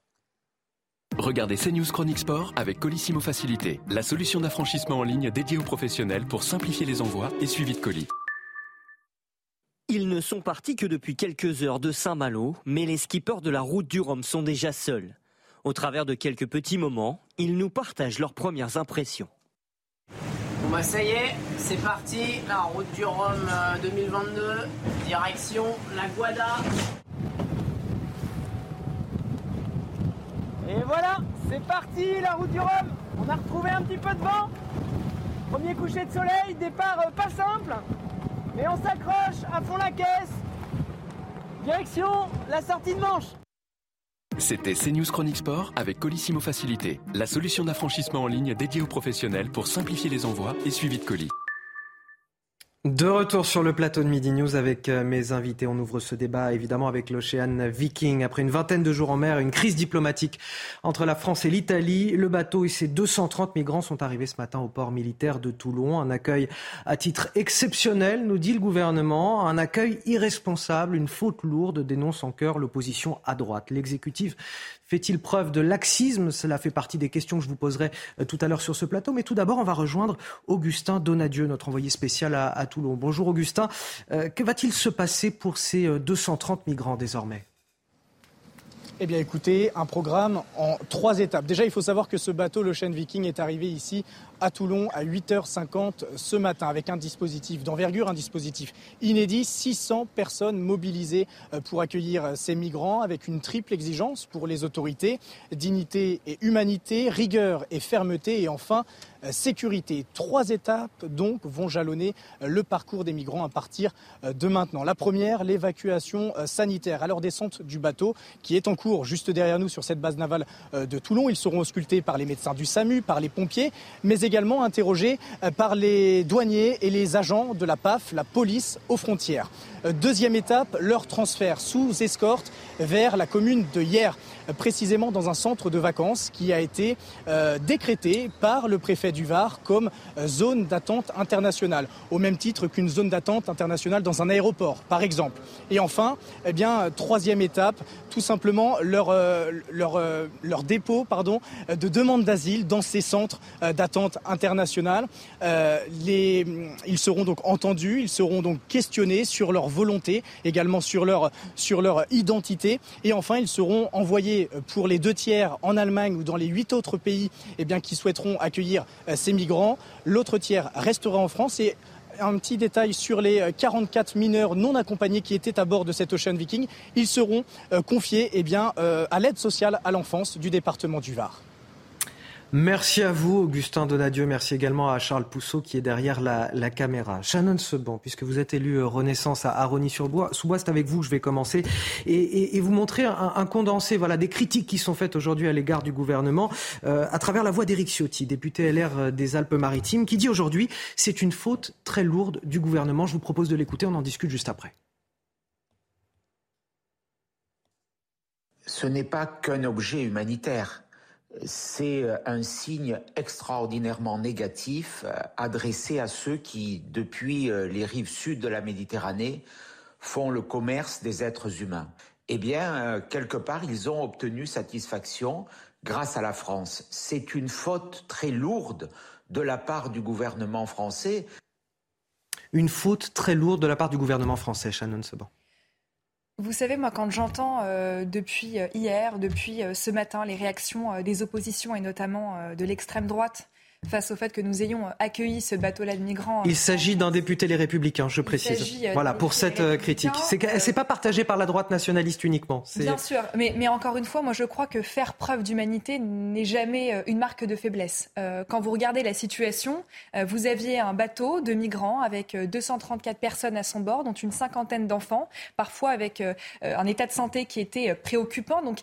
Regardez CNews Chronique Sport avec Colissimo Facilité, la solution d'affranchissement en ligne dédiée aux professionnels pour simplifier les envois et suivi de colis. Ils ne sont partis que depuis quelques heures de Saint-Malo, mais les skippers de la route du Rhum sont déjà seuls. Au travers de quelques petits moments, ils nous partagent leurs premières impressions. Bon bah ça y est, c'est parti, la route du Rhum 2022, euh, direction la Guada. Et voilà, c'est parti, la route du Rhum. On a retrouvé un petit peu de vent. Premier coucher de soleil, départ euh, pas simple, mais on s'accroche à fond la caisse. Direction la sortie de Manche. C'était CNews Chronique Sport avec Colissimo Facilité, la solution d'affranchissement en ligne dédiée aux professionnels pour simplifier les envois et suivi de colis. De retour sur le plateau de Midi News avec euh, mes invités. On ouvre ce débat évidemment avec l'Ocean Viking. Après une vingtaine de jours en mer, une crise diplomatique entre la France et l'Italie, le bateau et ses 230 migrants sont arrivés ce matin au port militaire de Toulon. Un accueil à titre exceptionnel, nous dit le gouvernement. Un accueil irresponsable, une faute lourde, dénonce en cœur l'opposition à droite. L'exécutif fait-il preuve de laxisme? Cela fait partie des questions que je vous poserai euh, tout à l'heure sur ce plateau. Mais tout d'abord, on va rejoindre Augustin Donadieu, notre envoyé spécial à, Toulon. Bonjour Augustin. Euh, que va-t-il se passer pour ces 230 euh, migrants désormais? Eh bien écoutez, un programme en trois étapes. Déjà, il faut savoir que ce bateau, le Chêne Viking, est arrivé ici à Toulon à 8h50 ce matin avec un dispositif d'envergure, un dispositif inédit, 600 personnes mobilisées euh, pour accueillir ces migrants avec une triple exigence pour les autorités, dignité et humanité, rigueur et fermeté et enfin euh, sécurité. Trois étapes donc vont jalonner euh, le parcours des migrants à partir de maintenant. La première, l'évacuation sanitaire à leur descente du bateau qui est en cours juste derrière nous sur cette base navale de Toulon. Ils seront auscultés par les médecins du SAMU, par les pompiers, mais également également interrogés euh, par les douaniers et les agents de la PAF, la police aux frontières. Euh, deuxième étape, leur transfert sous escorte vers la commune de Hier, précisément dans un centre de vacances qui a été décrété par le préfet du Var comme zone d'attente internationale, au même titre qu'une zone d'attente internationale dans un aéroport, par exemple. Et enfin, eh bien, troisième étape, tout simplement leur, leur, leur dépôt pardon, de demande d'asile dans ces centres d'attente internationale. ils seront donc entendus, ils seront donc questionnés sur leur volonté, également sur leur, sur leur identité. Et enfin, ils seront envoyés pour les deux tiers en Allemagne ou dans les huit autres pays eh qui souhaiteront accueillir euh, ces migrants. L'autre tiers restera en France et un petit détail sur les 44 mineurs non accompagnés qui étaient à bord de cet Ocean Viking. Ils seront euh, confiés eh euh, à l'aide sociale à l'enfance du département du Var. Merci à vous, Augustin Donadieu. Merci également à Charles Pousseau qui est derrière la, caméra. Shannon Seban, puisque vous êtes élu euh, Renaissance à Arony-sur-Bois, c'est avec vous je vais commencer et, vous montrer un, condensé des critiques qui sont faites aujourd'hui à l'égard du gouvernement euh, à travers la voix d'Éric Ciotti, député LR euh, des Alpes-Maritimes, qui dit aujourd'hui c'est une faute très lourde du gouvernement. Je vous propose de l'écouter, on en discute juste après. Ce n'est pas qu'un objet humanitaire c'est euh, un signe extraordinairement négatif euh, adressé à ceux qui, depuis euh, les rives sud de la Méditerranée, font le commerce des êtres humains. Eh bien, quelque part, ils ont obtenu satisfaction grâce à la France. C'est une faute très lourde de la part du gouvernement français. Une faute très lourde de la part du gouvernement français, Shannon Seban. Vous savez, moi, quand j'entends euh, depuis euh, hier, depuis euh, ce matin, les réactions des oppositions et notamment de l'extrême droite face au fait que nous ayons accueilli ce bateau-là de migrants. Il s'agit d'un député Les Républicains, je précise. Euh, voilà, pour cette euh, critique. C'est n'est pas partagé par la droite nationaliste uniquement. Bien sûr, mais, mais, encore une fois, moi je crois que faire preuve d'humanité n'est jamais euh, une marque de faiblesse. quand vous regardez la situation, vous aviez un bateau de migrants avec 234 personnes à son bord, dont une cinquantaine d'enfants, parfois avec un état de santé qui était préoccupant. Donc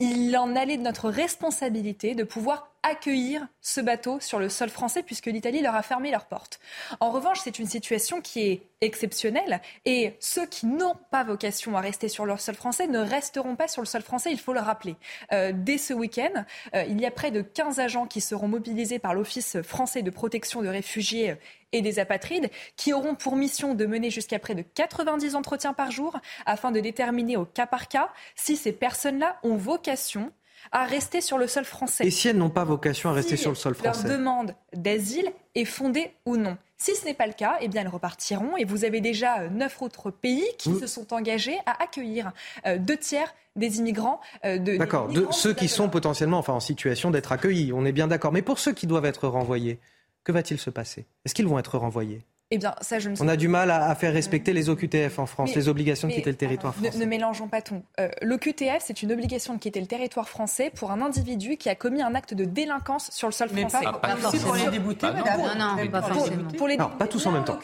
il en allait de notre responsabilité de pouvoir accueillir ce bateau sur le sol français puisque l'Italie leur a fermé leurs portes. En revanche, c'est une situation qui est exceptionnelle et ceux qui n'ont pas vocation à rester sur leur sol français ne resteront pas sur le sol français, il faut le rappeler. Euh, dès ce week-end, euh, il y a près de 15 agents qui seront mobilisés par l'Office français de protection de réfugiés et des apatrides qui auront pour mission de mener jusqu'à près de 90 entretiens par jour afin de déterminer au cas par cas si ces personnes-là ont vocation à rester sur le sol français. Et si elles n'ont pas vocation à rester sur le sol français Leur demande d'asile est fondée ou non. Si ce n'est pas le cas, eh bien elles repartiront et vous avez déjà euh, neuf autres pays qui se sont engagés à accueillir euh, deux tiers des immigrants. Euh, d'accord, de, ceux qui sont potentiellement enfin, en situation d'être accueillis, on est bien d'accord. Mais pour ceux qui doivent être renvoyés, que va-t-il se passer? Est-ce qu'ils vont être renvoyés? Eh bien, ça, je ne On a du mal à, faire respecter les OQTF en France, les obligations de quitter le territoire français. Ne, mélangeons pas tout. Euh, L'OQTF, c'est une obligation de quitter le territoire français pour un individu qui a commis un acte de délinquance sur le sol français. Mais pas, pour les déboutés, madame. Non, non, pas forcément. Pour, les, non, pas tous en même temps.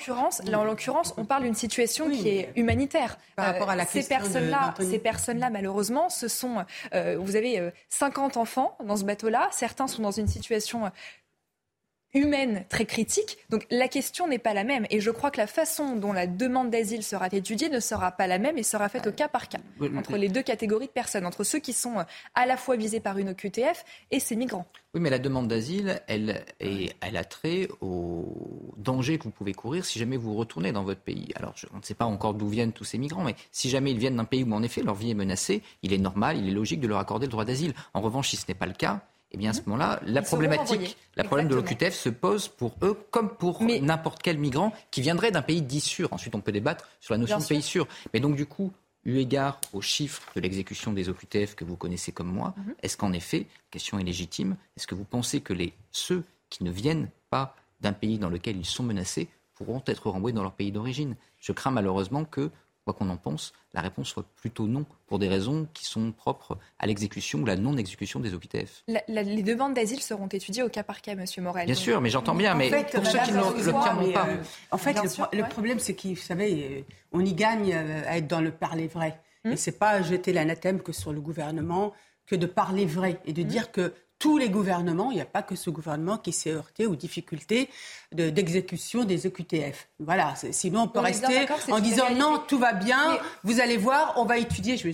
Là, en l'occurrence, on parle d'une situation qui est humanitaire. Par rapport à la euh, ces personnes-là, ces personnes-là, malheureusement, ce sont. Euh, vous avez 50 enfants dans ce bateau-là. Certains sont dans une situation humaine très critique. Donc la question n'est pas la même. Et je crois que la façon dont la demande d'asile sera étudiée ne sera pas la même et sera faite au cas par cas entre les deux catégories de personnes, entre ceux qui sont euh, à la fois visés par une OQTF et ces migrants. Oui, mais la demande d'asile, elle, elle a trait au danger que vous pouvez courir si jamais vous retournez dans votre pays. Alors, on ne sait pas encore d'où viennent tous ces migrants, mais si jamais ils viennent d'un pays où, en effet, leur vie est menacée, il est normal, il est logique de leur accorder le droit d'asile. En revanche, si ce n'est pas le cas, eh bien à ce moment-là, la problématique, la problème de l'OQTF se pose pour eux comme pour n'importe quel migrant qui viendrait d'un pays dit sûr. Ensuite, on peut débattre sur la notion de pays sûr. Mais donc, du coup, eu égard aux chiffres de l'exécution des OQTF que vous connaissez comme moi, mhm. est-ce qu'en effet, la question est légitime, est-ce que vous pensez que les, ceux qui ne viennent pas d'un pays dans lequel ils sont menacés pourront être renvoyés dans leur pays d'origine? Je crains malheureusement que quoi qu'on en pense, la réponse soit plutôt non, pour des raisons qui sont propres à l'exécution ou la non-exécution des OQTF. les demandes d'asile seront étudiées au cas par cas, Monsieur Morel. Bien sûr, mais j'entends bien, mais pour ceux qui ne l'obtiendront pas. Euh, en fait, le, problème, c'est qu'il, vous savez, euh, on y gagne euh, à être dans le parler vrai. Et hmm? Et c'est pas jeter l'anathème que sur le gouvernement, que de parler vrai et de hmm? dire que tous les gouvernements, il n'y a pas que ce gouvernement qui s'est heurté aux difficultés d'exécution des EQTF. Voilà, sinon on peut rester en disant non, tout va bien, vous allez voir, on va étudier, je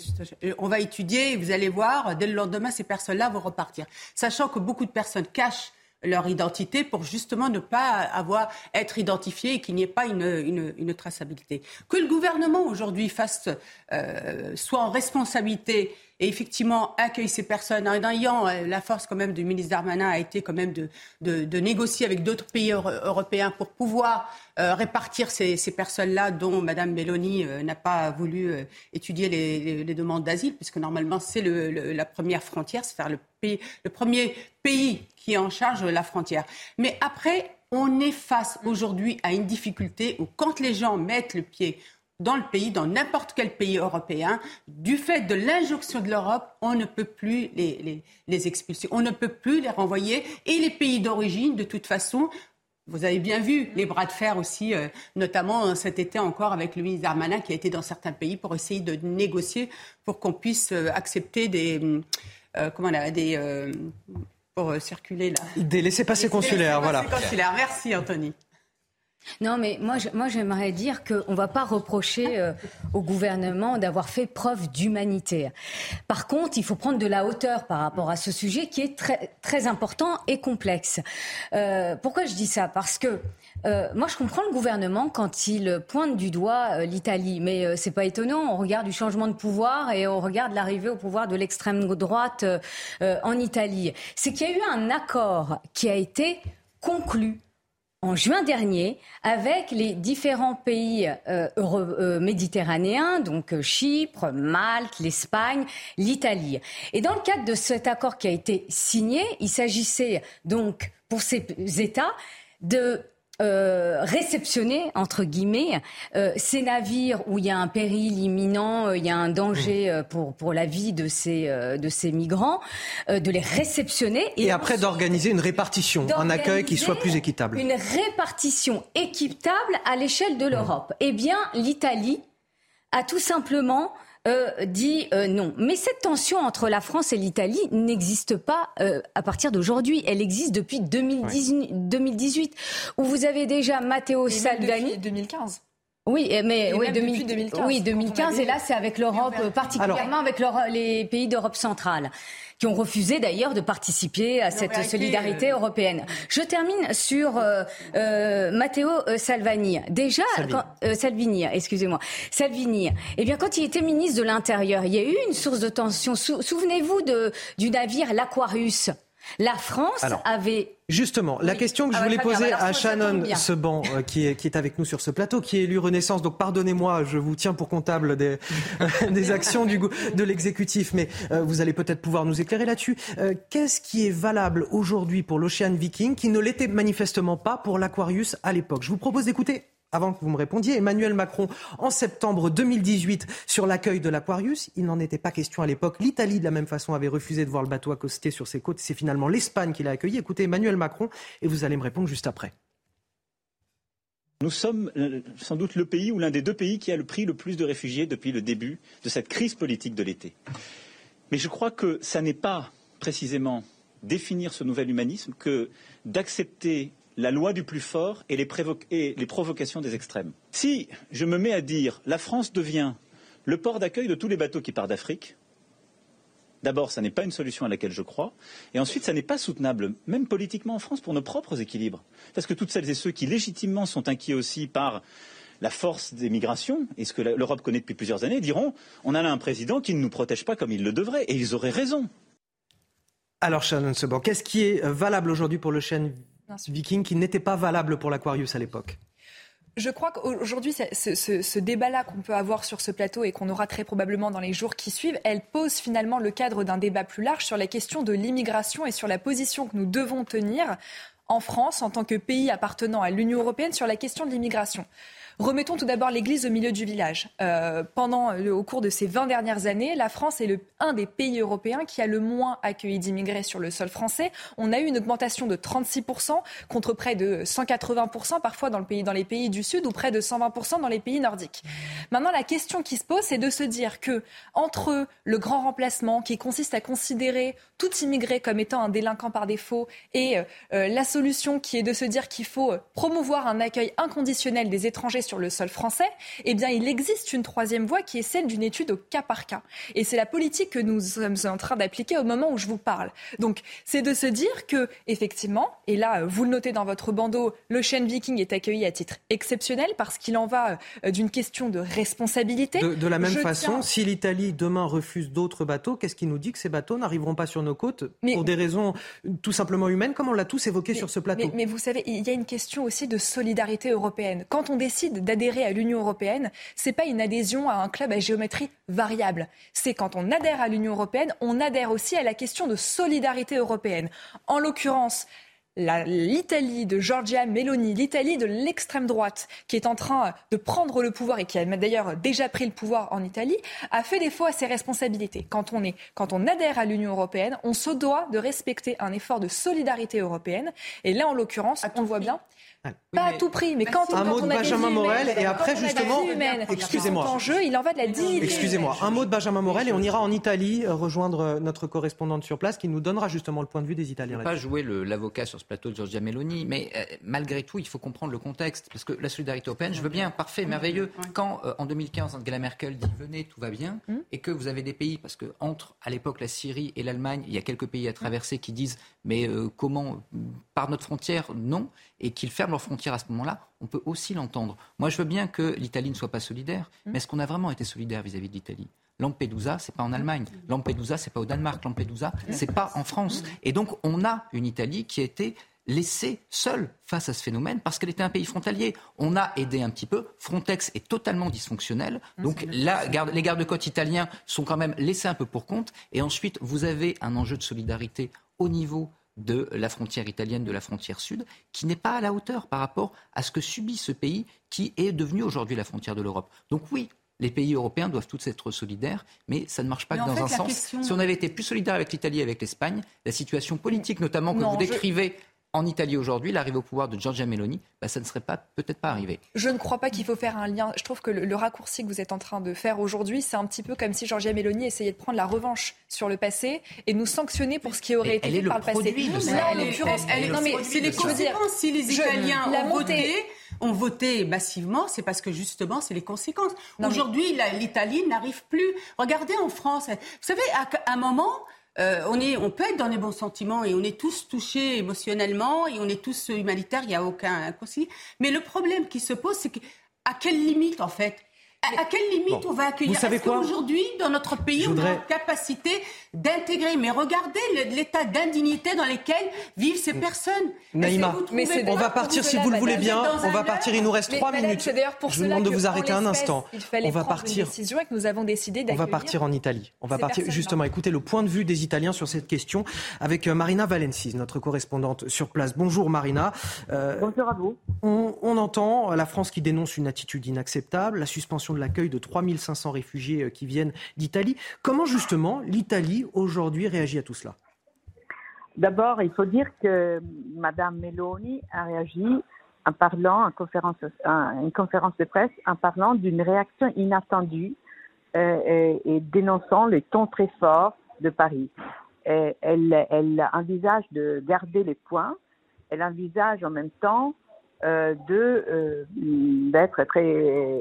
euh, on va étudier, vous allez voir, dès le lendemain, ces personnes-là vont repartir. Sachant que beaucoup de personnes cachent leur identité pour justement ne pas avoir être identifié et qu'il n'y ait pas une, une, traçabilité. Que le gouvernement aujourd'hui fasse euh, soit en responsabilité et effectivement accueille ces personnes en ayant euh, la force quand même du ministre Darmanin a été quand même de, négocier avec d'autres pays européens pour pouvoir euh, répartir ces, personnes-là dont Mme Meloni n'a pas voulu étudier les, demandes d'asile puisque normalement c'est la première frontière, c'est-à-dire le, pays, le premier pays qui est en charge de la frontière. Mais après, on est face aujourd'hui à une difficulté où quand les gens mettent le pied dans le pays, dans n'importe quel pays européen, du fait de l'injonction de l'Europe, on ne peut plus les, les, expulser, on ne peut plus les renvoyer. Et les pays d'origine, de toute façon, vous avez bien vu les bras de fer aussi, euh, notamment euh, cet été encore avec le ministre Darmanin qui a été dans certains pays pour essayer de négocier pour qu'on puisse euh, accepter des, comment on a, des pour circuler là. Des laissés-passer consulaires, voilà. Consulaires. Merci Anthony. Non, mais moi, moi j'aimerais dire qu'on ne va pas reprocher euh, au gouvernement d'avoir fait preuve d'humanité. Par contre, il faut prendre de la hauteur par rapport à ce sujet qui est très, important et complexe. Euh, pourquoi je dis ça? Parce que euh, moi, je comprends le gouvernement quand il pointe du doigt l'Italie, mais c'est pas étonnant. On regarde du changement de pouvoir et on regarde l'arrivée au pouvoir de l'extrême droite en Italie. C'est qu'il y a eu un accord qui a été conclu en juin dernier avec les différents pays euh, euh, méditerranéens, donc euh, Chypre, Malte, l'Espagne, l'Italie. Et dans le cadre de cet accord qui a été signé, il s'agissait donc pour ces États de euh, réceptionner entre guillemets euh, ces navires où il y a un péril imminent, euh, il y a un danger mmh. pour pour la vie de ces de ces migrants, de les réceptionner et, après d'organiser une répartition, un accueil qui soit plus équitable. Une répartition équitable à l'échelle de l'Europe. Eh bien, l'Italie a tout simplement euh, dit euh, non. Mais cette tension entre la France et l'Italie n'existe pas euh, à partir d'aujourd'hui. Elle existe depuis 2018, où vous avez déjà Matteo Salvini. Depuis 2015. Oui, mais oui, 2015. Oui, 2015. Et là, c'est avec l'Europe, particulièrement avec les pays d'Europe centrale qui ont refusé d'ailleurs de participer à cette solidarité euh, européenne. Je termine sur euh, euh, Matteo Salvini. Déjà, Salvini, excusez-moi, Salvini. Eh bien, quand il était ministre de l'Intérieur, il y a eu une source de tension. Souvenez-vous de, du navire l'Aquarius. La France avait Justement, la question que je ah voulais poser à Shannon Seban, euh, qui, est, qui est avec nous sur ce plateau, qui est élu Renaissance, donc pardonnez-moi, je vous tiens pour comptable des, des actions du, de l'exécutif, mais euh, vous allez peut-être pouvoir nous éclairer là-dessus. Euh, qu'est-ce qui est valable aujourd'hui pour l'Ocean Viking, qui ne l'était manifestement pas pour l'Aquarius à l'époque? Je vous propose d'écouter avant que vous me répondiez, Emmanuel Macron en septembre 2018 sur l'accueil de l'Aquarius. Il n'en était pas question à l'époque. L'Italie, de la même façon, avait refusé de voir le bateau accoster sur ses côtes. C'est finalement l'Espagne qui l'a accueilli. Écoutez Emmanuel Macron et vous allez me répondre juste après. Nous sommes euh, sans doute le pays ou l'un des deux pays qui a le pris le plus de réfugiés depuis le début de cette crise politique de l'été. Mais je crois que ça n'est pas précisément définir ce nouvel humanisme que d'accepter la loi du plus fort et les, provocations des extrêmes. Si je me mets à dire la France devient le port d'accueil de tous les bateaux qui partent d'Afrique, D'abord, ça n'est pas une solution à laquelle je crois. Et ensuite, ça n'est pas soutenable, même politiquement en France, pour nos propres équilibres. Parce que toutes celles et ceux qui légitimement sont inquiets aussi par la force des migrations, et ce que l'Europe connaît depuis plusieurs années, diront on a là un président qui ne nous protège pas comme il le devrait. Et ils auraient raison. Alors, Shannon Sebon, qu'est-ce qui est valable aujourd'hui pour le chêne Viking qui n'était pas valable pour l'Aquarius à l'époque. Je crois qu'aujourd'hui, ce, débat-là qu'on peut avoir sur ce plateau et qu'on aura très probablement dans les jours qui suivent, elle pose finalement le cadre d'un débat plus large sur la question de l'immigration et sur la position que nous devons tenir en France en tant que pays appartenant à l'Union européenne sur la question de l'immigration. Remettons tout d'abord l'église au milieu du village. Euh, pendant, au cours de ces 20 dernières années, la France est le, un des pays européens qui a le moins accueilli d'immigrés sur le sol français. On a eu une augmentation de 36% contre près de 180% parfois dans, le pays, dans les pays du Sud ou près de 120% dans les pays nordiques. Maintenant, la question qui se pose, c'est de se dire que entre le grand remplacement qui consiste à considérer tout immigré comme étant un délinquant par défaut et euh, la, solution qui est de se dire qu'il faut promouvoir un accueil inconditionnel des étrangers sur le sol français, eh bien, il existe une troisième voie qui est celle d'une étude au cas par cas. Et c'est la politique que nous sommes en train d'appliquer au moment où je vous parle. Donc, c'est de se dire que, effectivement, et là, vous le notez dans votre bandeau, l'Ocean Viking est accueilli à titre exceptionnel parce qu'il en va euh, d'une question de responsabilité. De, la même façon, si l'Italie demain refuse d'autres bateaux, qu'est-ce qui nous dit que ces bateaux n'arriveront pas sur nos côtes pour des raisons tout simplement humaines, comme on l'a tous évoqué sur ce plateau? mais, vous savez, il y a une question aussi de solidarité européenne. Quand on décide d'adhérer à l'Union européenne, c'est pas une adhésion à un club à géométrie variable. C'est quand on adhère à l'Union européenne, on adhère aussi à la question de solidarité européenne. En l'occurrence, l'Italie de Giorgia Meloni, l'Italie de l'extrême droite, qui est en train de prendre le pouvoir et qui a d'ailleurs déjà pris le pouvoir en Italie, a fait défaut à ses responsabilités. Quand on, est, quand on adhère à l'Union européenne, on se doit de respecter un effort de solidarité européenne. Et là, en l'occurrence, on voit bien, pas à tout prix, mais quand, un mot de Benjamin Morel et après justement, excusez-moi, en jeu, il en va de la dignité. Excusez-moi, un mot de Benjamin Morel et on ira en Italie euh, rejoindre euh, notre correspondante sur place qui nous donnera justement le point de vue des Italiens. Je ne pas jouer l'avocat sur ce plateau de Giorgia Meloni, mais euh, malgré tout, il faut comprendre le contexte parce que la solidarité européenne, je veux bien, parfait, merveilleux. Quand en 2015, Angela Merkel dit venez, tout va bien, hum. et que vous avez des pays parce que entre à l'époque la Syrie et l'Allemagne, il y a quelques pays à traverser qui disent mais comment par notre frontière non et qu'ils ferment leurs frontières à ce moment-là, on peut aussi l'entendre. Moi, je veux bien que l'Italie ne soit pas solidaire, mmh. mais est-ce qu'on a vraiment été solidaire vis-à-vis de l'Italie? Lampedusa, c'est pas en Allemagne. Lampedusa, c'est pas au Danemark. Lampedusa, c'est pas en France. Et donc, on a une Italie qui a été laissée seule face à ce phénomène parce qu'elle était un pays frontalier. On a aidé un petit peu. Frontex est totalement dysfonctionnel. Donc les gardes-côtes italiens sont quand même laissés un peu pour compte. Et ensuite, vous avez un enjeu de solidarité au niveau de la frontière italienne, de la frontière sud, qui n'est pas à la hauteur par rapport à ce que subit ce pays qui est devenu aujourd'hui la frontière de l'Europe. Donc oui, les pays européens doivent tous être solidaires, mais ça ne marche pas que dans un sens. Si on avait été plus solidaire avec l'Italie et avec l'Espagne, la situation politique notamment que vous décrivez en Italie aujourd'hui, l'arrivée au pouvoir de Giorgia Meloni, bah, ça ne serait pas peut-être pas arrivé. Je ne crois pas qu'il faut faire un lien. Je trouve que le, raccourci que vous êtes en train de faire aujourd'hui, c'est un petit peu comme si Giorgia Meloni essayait de prendre la revanche sur le passé et nous sanctionner pour ce qui aurait été fait par le passé. non, mais c'est les conséquences. Si les Italiens ont voté, ont voté massivement, c'est parce que justement, c'est les conséquences. Aujourd'hui, l'Italie n'arrive plus. Regardez en France. Vous savez, à un moment, euh, on, est, on peut être dans les bons sentiments et on est tous touchés émotionnellement et on est tous humanitaires, il n'y a aucun souci. Mais le problème qui se pose, c'est à quelle limite, en fait? À, quelle limite on va accueillir? Vous savez quoi? Aujourd'hui, dans notre pays, on a la capacité d'intégrer. Mais regardez l'état d'indignité dans lequel vivent ces personnes. Naïma, on va partir, si vous le voulez bien, on va partir, il nous reste trois minutes. Je vous demande de vous arrêter un instant. On va partir. Décision et que nous avons décidé on va partir en Italie. On va partir, justement, écouter le point de vue des Italiens sur cette question avec euh, Marina Valenci, notre correspondante sur place. Bonjour Marina. Euh, Bonjour à vous. On, on entend la France qui dénonce une attitude inacceptable, la suspension de l'accueil de 3500 réfugiés euh, qui viennent d'Italie. Comment justement l'Italie aujourd'hui réagit à tout cela D'abord, il faut dire que Mme Meloni a réagi en parlant, en conférence, une conférence de presse, en parlant d'une réaction inattendue euh, et, dénonçant les tons très forts de Paris. elle, elle, envisage de garder les points, elle envisage en même temps euh, euh, d'être très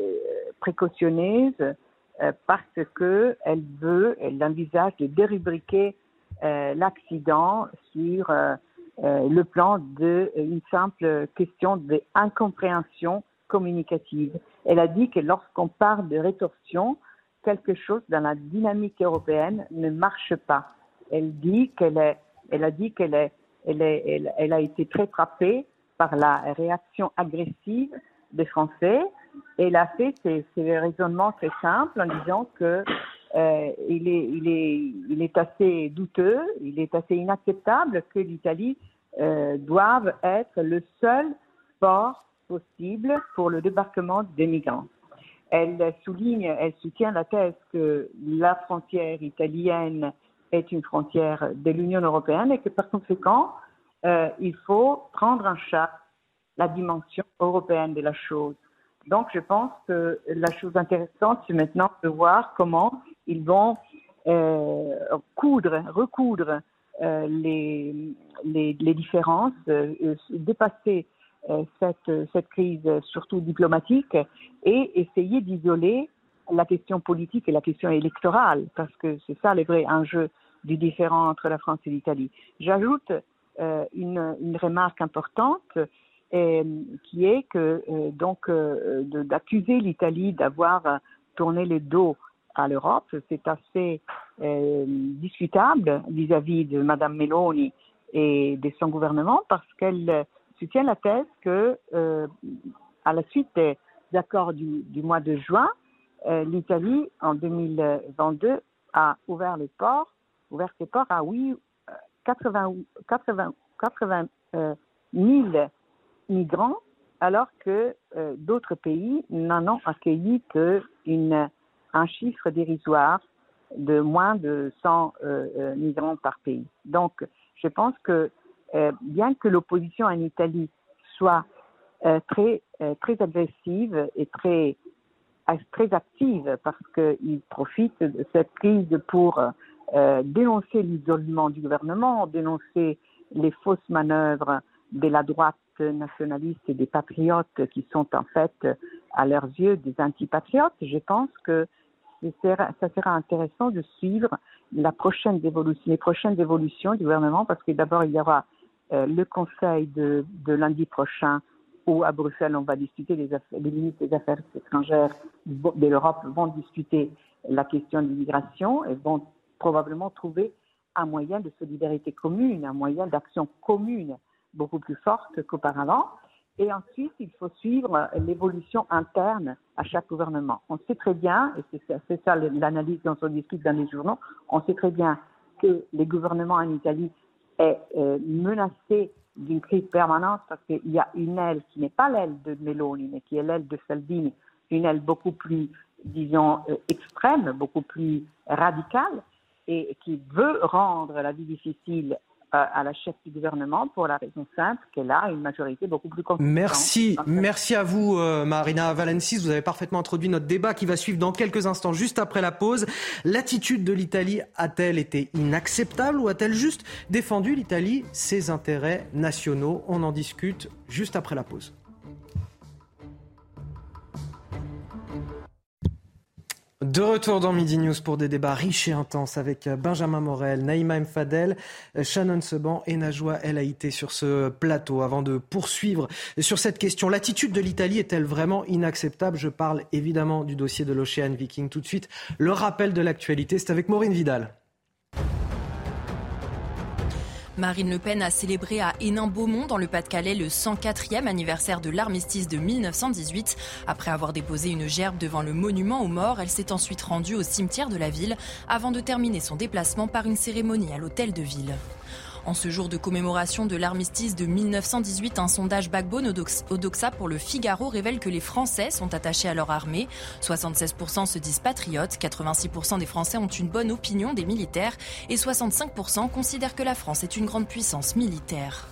précautionneuse euh, parce que elle veut, elle envisage de dérubriquer l'accident sur le plan d'une simple question d'incompréhension communicative. Elle a dit que lorsqu'on parle de rétorsion, quelque chose dans la dynamique européenne ne marche pas. Elle dit qu'elle est, elle a dit qu'elle est, elle, est, elle a été très frappée par la réaction agressive des Français. Et elle a fait ces, raisonnements très simples en disant que euh, il, il, il est assez douteux, il est assez inacceptable que l'Italie euh, doive être le seul port possible pour le débarquement des migrants. Elle souligne, elle soutient la thèse que la frontière italienne est une frontière de l'Union européenne et que par conséquent, euh, il faut prendre en charge la dimension européenne de la chose. Donc, je pense que la chose intéressante, c'est maintenant de voir comment ils vont euh, coudre, recoudre les, les, les, différences, dépasser cette, cette crise surtout diplomatique et essayer d'isoler la question politique et la question électorale, parce que c'est ça le vrai enjeu du différent entre la France et l'Italie. J'ajoute euh, une, une, remarque importante euh, qui est que euh, donc euh, d'accuser l'Italie d'avoir tourné le dos à l'Europe, c'est assez discutable vis-à-vis de Madame Meloni et de son gouvernement parce qu'elle soutient la thèse que à la suite des accords du, mois de juin, l'Italie, en 2022, a ouvert les ports, ouvert ses ports à oui, 80, 80, 80 euh, 000 migrants, alors que euh, d'autres pays n'en ont accueilli qu'un chiffre dérisoire de moins de 100 euh, euh, migrants par pays. Donc, je pense que bien que l'opposition en Italie soit très, très agressive et très très active parce qu'il profite de cette crise pour dénoncer l'isolement du gouvernement, dénoncer les fausses manœuvres de la droite nationaliste et des patriotes qui sont en fait, à leurs yeux, des antipatriotes. Je pense que ça sera intéressant de suivre la prochaine évolution, les prochaines évolutions du gouvernement parce que d'abord il y aura euh, le conseil de, de lundi prochain où à Bruxelles, on va discuter, les, affaires, les ministres des Affaires étrangères de l'Europe vont discuter la question de l'immigration et vont probablement trouver un moyen de solidarité commune, un moyen d'action commune beaucoup plus forte qu'auparavant. Et ensuite, il faut suivre l'évolution interne à chaque gouvernement. On sait très bien, et c'est ça l'analyse dont on discute dans les journaux, on sait très bien que les gouvernements en Italie est euh, menacé d'une crise permanente parce qu'il y a une aile qui n'est pas l'aile de Meloni, mais qui est l'aile de Salvini, une aile beaucoup plus, disons, euh, extrême, beaucoup plus radicale, et qui veut rendre la vie difficile à la chef du gouvernement pour la raison simple qu'elle a une majorité beaucoup plus conséquente. Merci, merci à vous euh, Marina Valencis. Vous avez parfaitement introduit notre débat qui va suivre dans quelques instants, juste après la pause. L'attitude de l'Italie a-t-elle été inacceptable ou a-t-elle juste défendu l'Italie ses intérêts nationaux? On en discute juste après la pause. De retour dans Midi News pour des débats riches et intenses avec Benjamin Morel, Naïma Mfadel, Shannon Seban et Najwa El Haïté sur ce plateau. Avant de poursuivre sur cette question, l'attitude de l'Italie est-elle vraiment inacceptable? Je parle évidemment du dossier de l'Ocean Viking. Tout de suite, le rappel de l'actualité, c'est avec Maureen Vidal. Marine Le Pen a célébré à Hénin-Beaumont, dans le Pas-de-Calais, le 104e anniversaire de l'armistice de 1918. Après avoir déposé une gerbe devant le monument aux morts, elle s'est ensuite rendue au cimetière de la ville avant de terminer son déplacement par une cérémonie à l'hôtel de ville. En ce jour de commémoration de l'armistice de 1918, un sondage backbone au Doxa pour le Figaro révèle que les Français sont attachés à leur armée. 76% se disent patriotes, 86% des Français ont une bonne opinion des militaires et 65% considèrent que la France est une grande puissance militaire.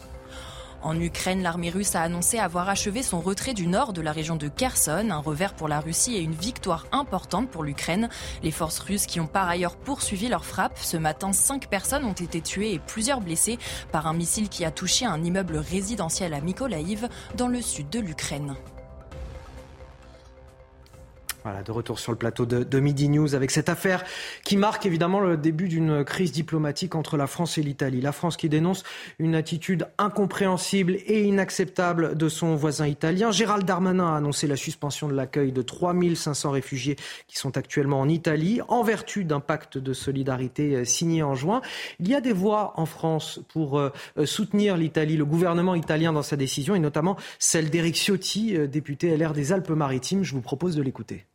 En Ukraine, l'armée russe a annoncé avoir achevé son retrait du nord de la région de Kherson, un revers pour la Russie et une victoire importante pour l'Ukraine. Les forces russes qui ont par ailleurs poursuivi leur frappe. Ce matin, cinq personnes ont été tuées et plusieurs blessées par un missile qui a touché un immeuble résidentiel à Mykolaïv, dans le sud de l'Ukraine. Voilà, de retour sur le plateau de, Midi News avec cette affaire qui marque évidemment le début d'une crise diplomatique entre la France et l'Italie. La France qui dénonce une attitude incompréhensible et inacceptable de son voisin italien. Gérald Darmanin a annoncé la suspension de l'accueil de 3500 réfugiés qui sont actuellement en Italie en vertu d'un pacte de solidarité signé en juin. Il y a des voix en France pour euh, soutenir l'Italie, le gouvernement italien dans sa décision et notamment celle d'Éric Ciotti, euh, député LR des Alpes-Maritimes. Je vous propose de l'écouter.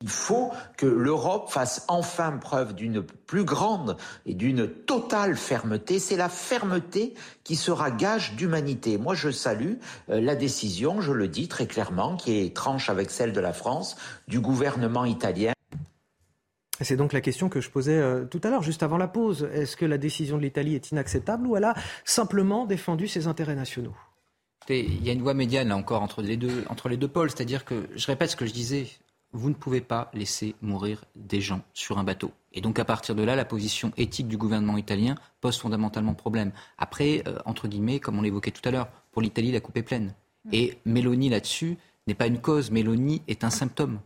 Il faut que l'Europe fasse enfin preuve d'une plus grande et d'une totale fermeté. C'est la fermeté qui sera gage d'humanité. Moi, je salue euh, la décision, je le dis très clairement, qui est tranche avec celle de la France, du gouvernement italien. C'est donc la question que je posais euh, tout à l'heure, juste avant la pause. Est-ce que la décision de l'Italie est inacceptable ou elle a simplement défendu ses intérêts nationaux? Il y a une voie médiane, là encore, entre les deux, entre les deux pôles. C'est-à-dire que, je répète ce que je disais vous ne pouvez pas laisser mourir des gens sur un bateau. Et donc à partir de là, la position éthique du gouvernement italien pose fondamentalement problème. Après, euh, entre guillemets, comme on l'évoquait tout à l'heure, pour l'Italie, la coupe est pleine. Et Mélanie là-dessus n'est pas une cause, Mélanie est un symptôme.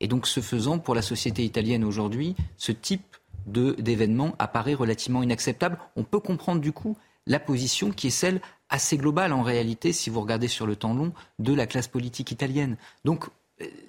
Et donc ce faisant, pour la société italienne aujourd'hui, ce type d'événement apparaît relativement inacceptable. On peut comprendre du coup la position qui est celle assez globale en réalité, si vous regardez sur le temps long, de la classe politique italienne. Donc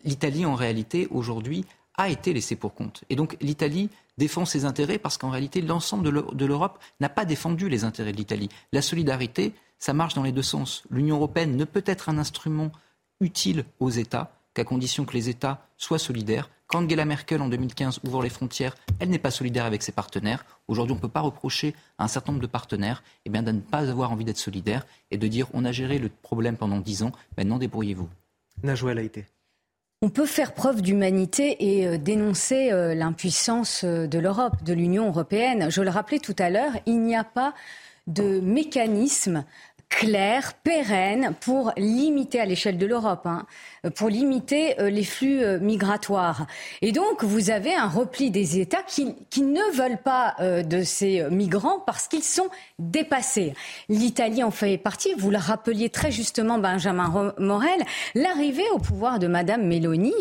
l'Italie en réalité aujourd'hui a été laissée pour compte. Et donc l'Italie défend ses intérêts parce qu'en réalité l'ensemble de l'Europe n'a pas défendu les intérêts de l'Italie. La solidarité, ça marche dans les deux sens. L'Union européenne ne peut être un instrument utile aux États qu'à condition que les États soient solidaires. Quand Angela Merkel, en 2015, ouvre les frontières, elle n'est pas solidaire avec ses partenaires. Aujourd'hui, on ne peut pas reprocher à un certain nombre de partenaires eh bien, de ne pas avoir envie d'être solidaire et de dire on a géré le problème pendant dix ans, maintenant débrouillez-vous. Najouel a été. On peut faire preuve d'humanité et euh, dénoncer euh, l'impuissance euh, de l'Europe, de l'Union européenne. Je le rappelais tout à l'heure, il n'y a pas de mécanisme clair, pérenne, pour limiter à l'échelle de l'Europe, hein, pour limiter les flux migratoires. Et donc, vous avez un repli des États qui, qui ne veulent pas de ces migrants parce qu'ils sont dépassés. L'Italie en fait partie. Vous le rappeliez très justement, Benjamin Morel, l'arrivée au pouvoir de Madame Meloni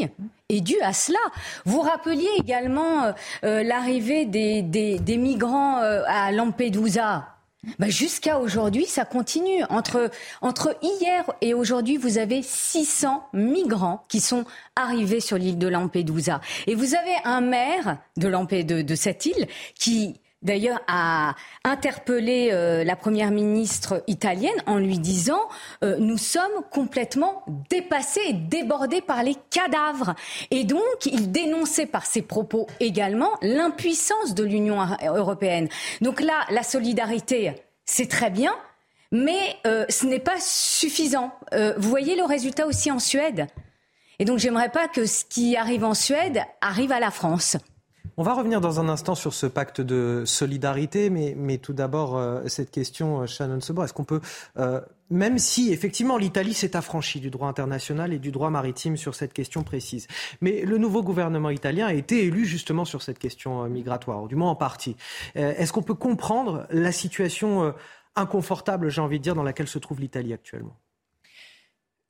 est due à cela. Vous rappeliez également l'arrivée des, des, des, migrants à Lampedusa. Ben Jusqu'à aujourd'hui, ça continue. Entre, entre hier et aujourd'hui, vous avez 600 migrants qui sont arrivés sur l'île de Lampedusa. Et vous avez un maire de, de, de cette île qui d'ailleurs a interpellé euh, la première ministre italienne en lui disant euh, nous sommes complètement dépassés et débordés par les cadavres et donc il dénonçait par ses propos également l'impuissance de l'Union européenne. Donc là la solidarité c'est très bien mais euh, ce n'est pas suffisant. vous voyez le résultat aussi en Suède? Et donc j'aimerais pas que ce qui arrive en Suède arrive à la France. On va revenir dans un instant sur ce pacte de solidarité, mais, tout d'abord, euh, cette question, euh, Shannon Sebor, est-ce qu'on peut, euh, même si effectivement l'Italie s'est affranchie du droit international et du droit maritime sur cette question précise, mais le nouveau gouvernement italien a été élu justement sur cette question migratoire, du moins en partie. est-ce qu'on peut comprendre la situation inconfortable, j'ai envie de dire, dans laquelle se trouve l'Italie actuellement?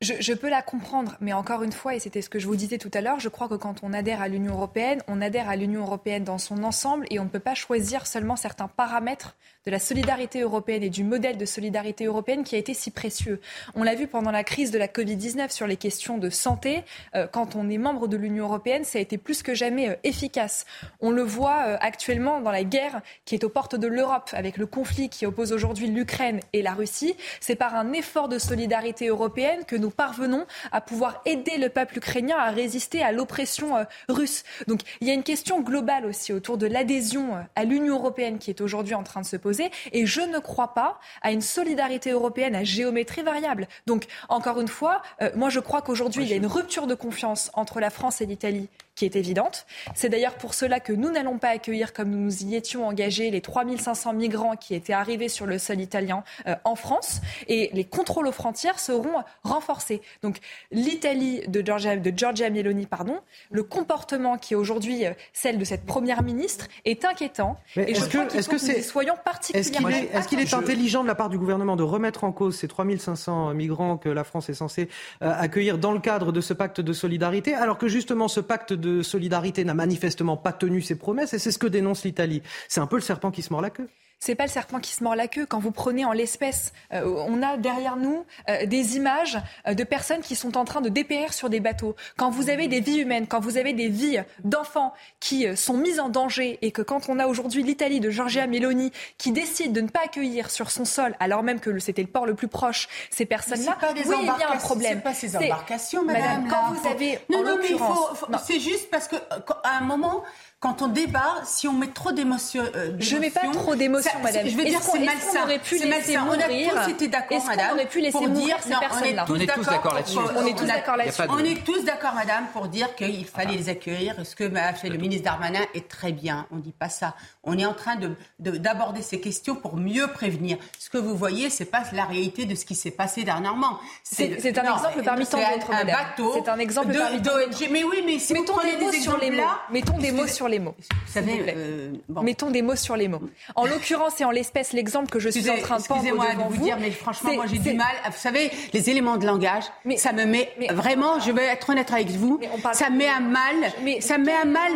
Je, peux la comprendre, mais encore une fois, et c'était ce que je vous disais tout à l'heure, je crois que quand on adhère à l'Union européenne, on adhère à l'Union européenne dans son ensemble et on ne peut pas choisir seulement certains paramètres de la solidarité européenne et du modèle de solidarité européenne qui a été si précieux. On l'a vu pendant la crise de la Covid-19 sur les questions de santé. Euh, quand on est membre de l'Union européenne, ça a été plus que jamais euh, efficace. On le voit euh, actuellement dans la guerre qui est aux portes de l'Europe avec le conflit qui oppose aujourd'hui l'Ukraine et la Russie. C'est par un effort de solidarité européenne que nous parvenons à pouvoir aider le peuple ukrainien à résister à l'oppression russe. Donc il y a une question globale aussi autour de l'adhésion à l'Union européenne qui est aujourd'hui en train de se poser et je ne crois pas à une solidarité européenne à géométrie variable. Donc, encore une fois, euh, moi je crois qu'aujourd'hui, il y a une rupture de confiance entre la France et l'Italie qui est évidente. C'est d'ailleurs pour cela que nous n'allons pas accueillir, comme nous nous y étions engagés, les 3500 migrants qui étaient arrivés sur le sol italien euh, en France. Et les contrôles aux frontières seront renforcés. Donc l'Italie de Giorgia, de Giorgia Meloni, pardon, le comportement qui est aujourd'hui euh, celle de cette première ministre est inquiétant. et je crois est-ce que, c'est soyons particulièrement. Est-ce qu'il est, intelligent de la part du gouvernement de remettre en cause ces 3500 migrants que la France est censée euh, accueillir dans le cadre de ce pacte de solidarité, alors que justement ce pacte de de solidarité n'a manifestement pas tenu ses promesses et c'est ce que dénonce l'Italie. C'est un peu le serpent qui se mord la queue c'est pas le serpent qui se mord la queue. Quand vous prenez en l'espèce, euh, on a derrière nous euh, des images euh, de personnes qui sont en train de dépérir sur des bateaux. Quand vous avez des vies humaines, quand vous avez des vies d'enfants qui sont mises en danger et que quand on a aujourd'hui l'Italie de Giorgia Meloni qui décide de ne pas accueillir sur son sol, alors même que c'était le port le plus proche, ces personnes-là, oui, il y a un problème. C'est pas ces embarcations, madame. quand vous avez, non, non, mais il faut, c'est juste parce que à un moment quand on débat, si on met trop d'émotions, euh, je mets pas trop d'émotions émotions, madame. Je veux dire, c'est malsain. On aurait pu laisser malsain. On a mourir. tous été d'accord, Est-ce qu'on madame. aurait pu laisser mourir dire, ces non, personnes-là On est tous d'accord là-dessus. On est tous d'accord là-dessus. On est tous d'accord, madame, pour dire qu'il fallait les accueillir. Ce que a fait le ministre Darmanin est très bien. On ne dit pas ça. On est en train de- de- d'aborder ces questions pour mieux prévenir. Ce que vous voyez, c'est pas la réalité de ce qui s'est passé dernièrement. C'est- un exemple parmi tant d'autres, madame. C'est un exemple parmi tant d'autres. Mais oui, mais si vous prenez des mots des sur les exemples mots. là, Mettons des mots sur les mots. Vous savez, vous plaît. euh, bon. Mettons des mots sur les mots. En l'occurrence et en l'espèce, l'exemple que je suis en train de Excusez-moi devant de vous, dire, mais franchement, moi j'ai du mal. Vous savez, les éléments de langage, ça me met vraiment. Je vais être honnête avec vous. Ça met à mal. ça met à mal.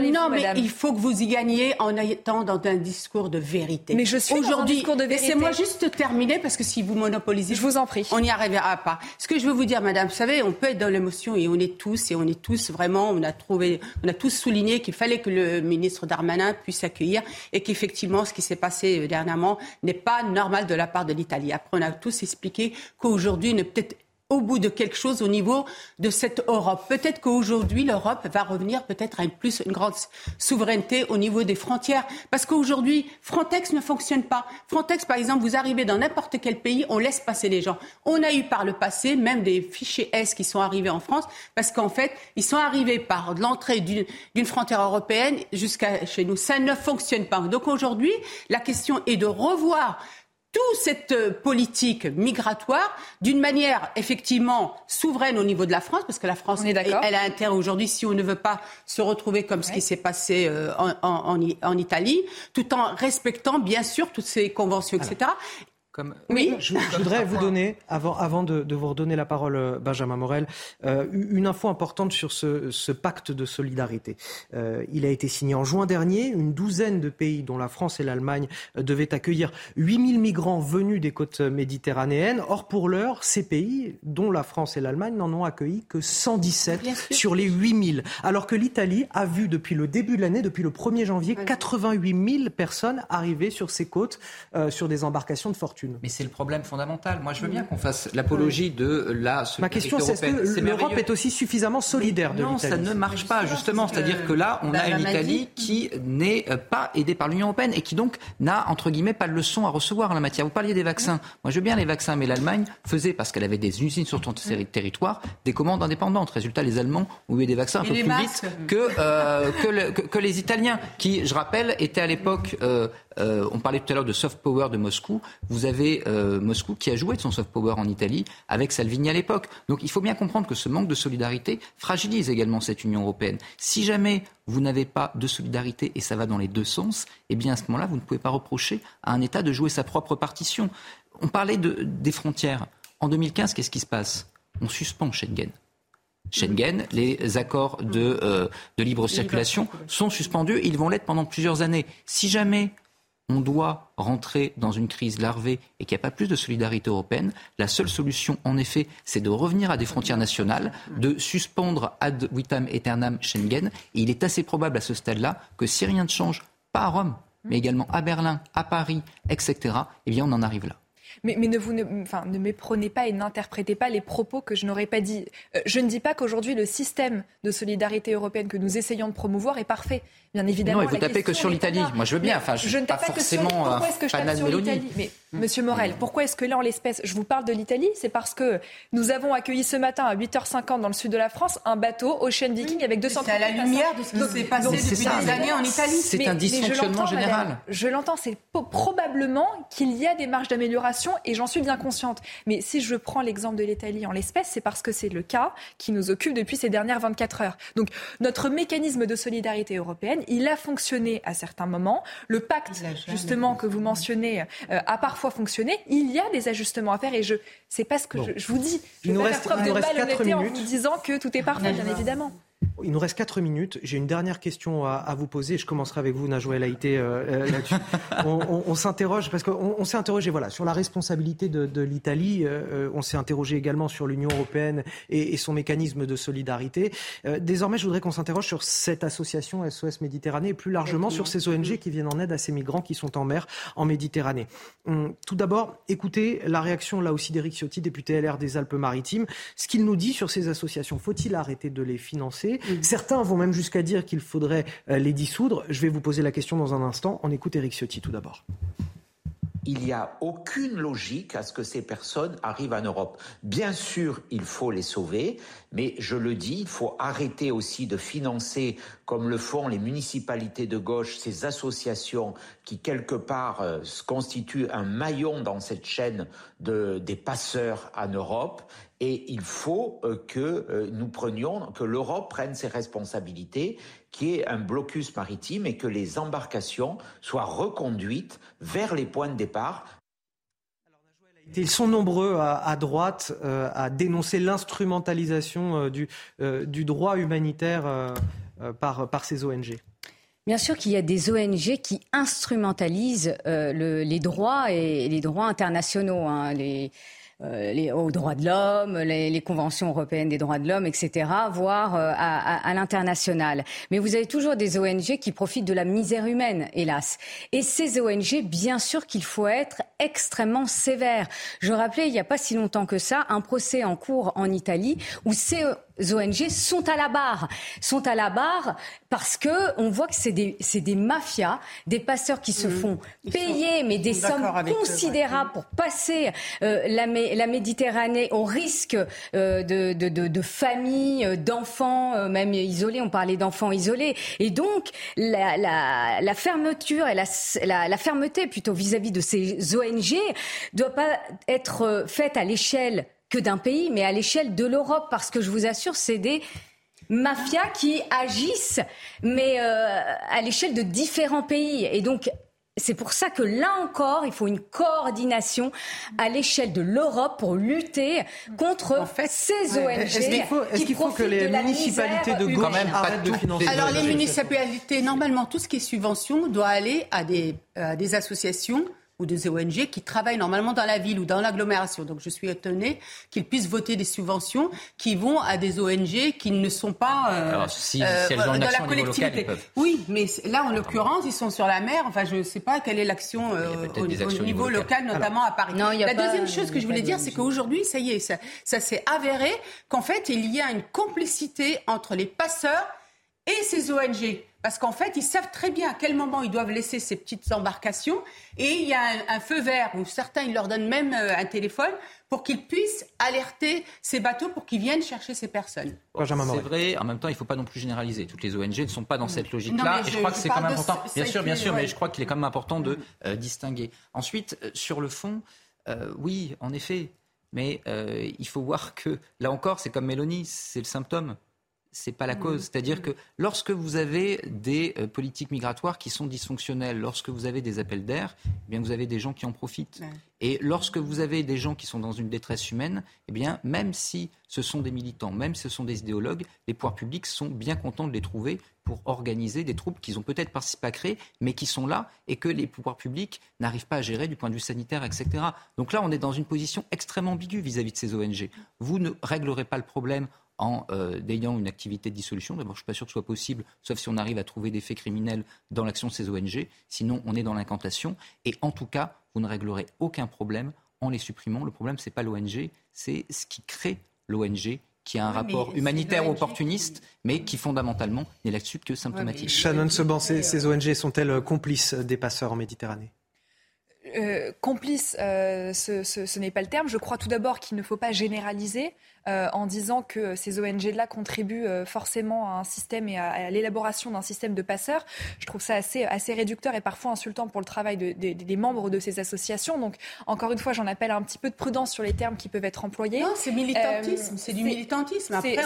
les- non, mais madame il faut que vous y gagniez en étant dans un discours de vérité. Mais je suis aujourd'hui. discours de vérité. Laissez-moi juste terminer parce que si vous monopolisez, je vous en prie, on n'y arrivera pas. Ce que je veux vous dire, madame, vous savez, on peut être dans l'émotion et on est tous et on est tous vraiment. On a trouvé, on a tous souligné qu'il fallait que le ministre Darmanin puisse accueillir et qu'effectivement, ce qui s'est passé euh, dernièrement n'est pas normal de la part de l'Italie. Après, on a tous expliqué qu'aujourd'hui, peut-être au bout de quelque chose au niveau de cette Europe. Peut-être qu'aujourd'hui, l'Europe va revenir peut-être à une plus une grande souveraineté au niveau des frontières. Parce qu'aujourd'hui, Frontex ne fonctionne pas. Frontex, par exemple, vous arrivez dans n'importe quel pays, on laisse passer les gens. On a eu par le passé même des fichiers S qui sont arrivés en France parce qu'en fait, ils sont arrivés par l'entrée d'une frontière européenne jusqu'à chez nous. Ça ne fonctionne pas. Donc aujourd'hui, la question est de revoir toute cette euh, politique migratoire d'une manière effectivement souveraine au niveau de la France, parce que la France, elle, elle a intérêt aujourd'hui, si on ne veut pas se retrouver comme ce qui s'est passé euh, en, en- en I- en Italie, tout en respectant bien sûr toutes ces conventions, etc. Comme... Oui, Je, je voudrais vous donner, avant, avant de, de vous redonner la parole, euh, Benjamin Morel, euh, une info importante sur ce, ce pacte de solidarité. Euh, il a été signé en juin dernier. Une douzaine de pays, dont la France et l'Allemagne, euh, devaient accueillir 8000 migrants venus des côtes méditerranéennes. Or, pour l'heure, ces pays, dont la France et l'Allemagne, n'en ont accueilli que 117 sur les 8000. Alors que l'Italie a vu depuis le début de l'année, depuis le 1er janvier, 88 000 personnes arriver sur ses côtes, euh, sur des embarcations de fortune. Mais c'est le problème fondamental. Moi, je veux bien qu'on fasse l'apologie de la Ma question, c'est est-ce que l'Europe est aussi suffisamment solidaire de Non, l'Italie ça ne marche pas, justement. C'est-à-dire que là, on a Barbara une Italie dit. qui n'est euh, pas aidée par l'Union européenne et qui donc n'a, entre guillemets, pas de leçon à recevoir en la matière. Vous parliez des vaccins. Moi, je veux bien les vaccins, mais l'Allemagne faisait, parce qu'elle avait des usines sur son terri- territoire, des commandes indépendantes. Résultat, les Allemands ont eu des vaccins un Et peu plus masques. vite que, euh, que, le- que- que les Italiens, qui, je rappelle, étaient à l'époque... euh, euh, on parlait tout à l'heure de soft power de Moscou. Vous avez euh, Moscou qui a joué de son soft power en Italie avec Salvini à l'époque. Donc il faut bien comprendre que ce manque de solidarité fragilise également cette Union européenne. Si jamais vous n'avez pas de solidarité et ça va dans les deux sens, eh bien à ce moment-là, vous ne pouvez pas reprocher à un État de jouer sa propre partition. On parlait de, des frontières. En 2015, qu'est-ce qui se passe? On suspend Schengen. Schengen, les accords de, euh, de libre circulation sont suspendus. Ils vont l'être pendant plusieurs années. Si jamais on doit rentrer dans une crise larvée et qu'il n'y a pas plus de solidarité européenne, la seule solution, en effet, c'est de revenir à des frontières nationales, de suspendre ad vitam aeternam Schengen. Et il est assez probable à ce stade-là que si rien ne change, pas à Rome, mais également à Berlin, à Paris, etc., eh bien, on en arrive là. Mais, mais ne vous ne, enfin, ne méprenez pas et n'interprétez pas les propos que je n'aurais pas dit. Euh, je ne dis pas qu'aujourd'hui le système de solidarité européenne que nous essayons de promouvoir est parfait. Bien évidemment. Non, et vous la tapez que sur l'Italie. Moi, je veux bien. Enfin, je ne tape pas que sur forcément Pourquoi un est-ce que je tape sur l'Italie Mais Monsieur Morel, pourquoi est-ce que là, en l'espèce, je vous parle de l'Italie C'est parce que nous avons accueilli ce matin à 8h50 dans le sud de la France un bateau Ocean Viking avec 200 C'est à la lumière de ce qui s'est passé depuis des années en Italie. C'est un mais je dysfonctionnement général. madame. Je l'entends, c'est probablement qu'il y a des marges d'amélioration et j'en suis bien consciente. Mais si je prends l'exemple de l'Italie en l'espèce, c'est parce que c'est le cas qui nous occupe depuis ces dernières 24 heures. Donc notre mécanisme de solidarité européenne, il a fonctionné à certains moments. Le pacte, justement, que vous mentionnez, euh, a parfois fonctionné. Il y a des ajustements à faire et je, c'est pas ce que Bon. je, je vous dis. Je vais nous pas reste- faire preuve de malhonnêteté en vous disant que tout est parfait, bien évidemment. Il nous reste 4 minutes. J'ai une dernière question à, à vous poser. Je commencerai avec vous, Najouel Haïté, euh, euh, là-dessus. on on- on s'interroge, parce qu'on on s'est interrogé voilà, sur la responsabilité de, de l'Italie. euh, on s'est interrogé également sur l'Union européenne et, et son mécanisme de solidarité. Euh, désormais, je voudrais qu'on s'interroge sur cette association SOS Méditerranée et plus largement sur ces ONG qui viennent en aide à ces migrants qui sont en mer en Méditerranée. Hum, Tout d'abord, écoutez la réaction là aussi d'Éric Ciotti, député LR des Alpes-Maritimes. Ce qu'il nous dit sur ces associations, faut-il arrêter de les financer? Certains vont même jusqu'à dire qu'il faudrait les dissoudre. Je vais vous poser la question dans un instant. On écoute Eric Ciotti tout d'abord il n'y a aucune logique à ce que ces personnes arrivent en Europe. Bien sûr, il faut les sauver, mais je le dis, il faut arrêter aussi de financer, comme le font les municipalités de gauche, ces associations qui, quelque part, euh, constituent un maillon dans cette chaîne de, des passeurs en Europe. Et il faut euh, que euh, nous prenions, que l'Europe prenne ses responsabilités qui est un blocus maritime et que les embarcations soient reconduites vers les points de départ. Ils sont nombreux à, droite euh, à dénoncer l'instrumentalisation euh, du, euh, du, droit humanitaire par, par ces ONG. Bien sûr qu'il y a des ONG qui instrumentalisent les droits et les droits internationaux. Hein, les, les, aux droits de l'homme, les, conventions européennes des droits de l'homme, etc., voire euh, à, l'international. Mais vous avez toujours des ONG qui profitent de la misère humaine, hélas. Et ces ONG, bien sûr qu'il faut être extrêmement sévère. Je rappelais, il n'y a pas si longtemps que ça, un procès en cours en Italie où ces ONG sont à la barre, sont à la barre parce que on voit que c'est des, des mafias, des passeurs qui se mmh. font payer, mais des sommes considérables pour passer euh, la, la, Méditerranée au risque euh, de, de, de, de, familles, euh, d'enfants, même isolés. On parlait d'enfants isolés, et donc la, la, la fermeture et la, la, fermeté plutôt vis-à-vis -vis de ces ONG doit pas être faite à l'échelle que d'un pays, mais à l'échelle de l'Europe, parce que je vous assure, c'est des mafias qui agissent, mais euh, à l'échelle de différents pays. Et donc, c'est pour ça que là encore, il faut une coordination à l'échelle de l'Europe pour lutter contre en fait, ces ONG. Est-ce qu'il faut, est faut que les municipalités de gauche arrêtent de financer Alors les municipalités, normalement, tout ce qui est subvention doit aller à des, à des associations ou des ONG qui travaillent normalement dans la ville ou dans l'agglomération. Donc je suis étonnée qu'ils puissent voter des subventions qui vont à des ONG qui ne sont pas euh, si, euh, dans la collectivité. oui, mais là en l'occurrence ils sont sur la mer. Enfin je ne sais pas quelle est l'action euh, au, niveau, local, notamment à Paris. Non, la deuxième chose que je voulais dire, c'est qu'aujourd'hui ça y est, ça, ça s'est avéré qu'en fait il y a une complicité entre les passeurs et ces ONG. Parce qu'en fait, ils savent très bien à quel moment ils doivent laisser ces petites embarcations. Et il y a un, feu vert où certains, ils leur donnent même euh, un téléphone pour qu'ils puissent alerter ces bateaux pour qu'ils viennent chercher ces personnes. C'est vrai, en même temps, il ne faut pas non plus généraliser. Toutes les ONG ne sont pas dans cette logique-là. Et je, crois que c'est quand même important. Bien sûr, bien sûr, mais je crois qu'il est quand même important de euh, distinguer. Ensuite, euh, sur le fond, oui, en effet. Mais il faut voir que, là encore, c'est comme Mélanie, c'est le symptôme c'est pas la cause. C'est-à-dire que lorsque vous avez des euh, politiques migratoires qui sont dysfonctionnelles, lorsque vous avez des appels d'air, eh bien vous avez des gens qui en profitent. Et lorsque vous avez des gens qui sont dans une détresse humaine, eh bien même si ce sont des militants, même si ce sont des idéologues, les pouvoirs publics sont bien contents de les trouver pour organiser des troupes qu'ils ont peut-être participé à créer, mais qui sont là et que les pouvoirs publics n'arrivent pas à gérer du point de vue sanitaire, etc. Donc là, on est dans une position extrêmement ambiguë vis-à-vis -vis de ces ONG. Vous ne réglerez pas le problème en euh, ayant une activité de dissolution. D'abord, je ne suis pas sûr que ce soit possible, sauf si on arrive à trouver des faits criminels dans l'action de ces ONG. Sinon, on est dans l'incantation. Et en tout cas, vous ne réglerez aucun problème en les supprimant. Le problème, ce n'est pas l'ONG, c'est ce qui crée l'ONG qui a un rapport humanitaire opportuniste, mais qui fondamentalement n'est là-dessus que symptomatique. Shannon Seban, ces ONG sont-elles complices des passeurs en Méditerranée? Euh, complice, euh, ce, n'est pas le terme. Je crois tout d'abord qu'il ne faut pas généraliser euh, en disant que ces ONG-là contribuent forcément à un système et à, l'élaboration d'un système de passeurs. Je trouve ça assez, assez réducteur et parfois insultant pour le travail des membres de ces associations. Donc, encore une fois, j'en appelle un petit peu de prudence sur les termes qui peuvent être employés. Non, c'est militantisme, c'est du militantisme. Après,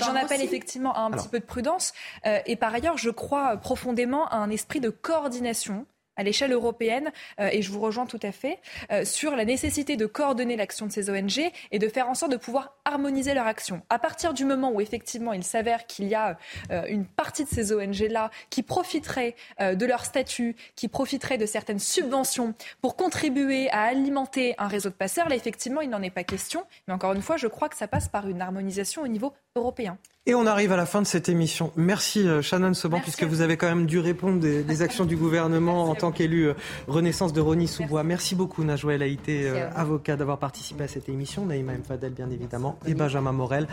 J'en appelle effectivement un petit peu de prudence. et par ailleurs, je crois profondément à un esprit de coordination à l'échelle européenne, euh, et je vous rejoins tout à fait, euh, sur la nécessité de coordonner l'action de ces ONG et de faire en sorte de pouvoir harmoniser leur action. À partir du moment où effectivement il s'avère qu'il y a euh, une partie de ces ONG-là qui profiteraient de leur statut, qui profiteraient de certaines subventions pour contribuer à alimenter un réseau de passeurs, là effectivement il n'en est pas question. Mais encore une fois, je crois que ça passe par une harmonisation au niveau européen. Et on arrive à la fin de cette émission. Merci euh, Shannon Seban, puisque vous avez quand même dû répondre des, actions du gouvernement en tant qu'élu euh, Renaissance de Rony Sous-Bois. Merci beaucoup Najouel Haïté, euh, avocat, d'avoir participé à cette émission. Naïma M. Fadel, bien évidemment, et Benjamin Morel.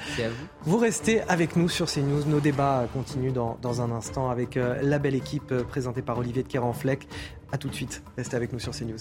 Vous. vous. restez avec nous sur CNews. Nos débats continuent dans, dans un instant avec la belle équipe présentée par Olivier de Kerenfleck. A tout de suite. Restez avec nous sur CNews.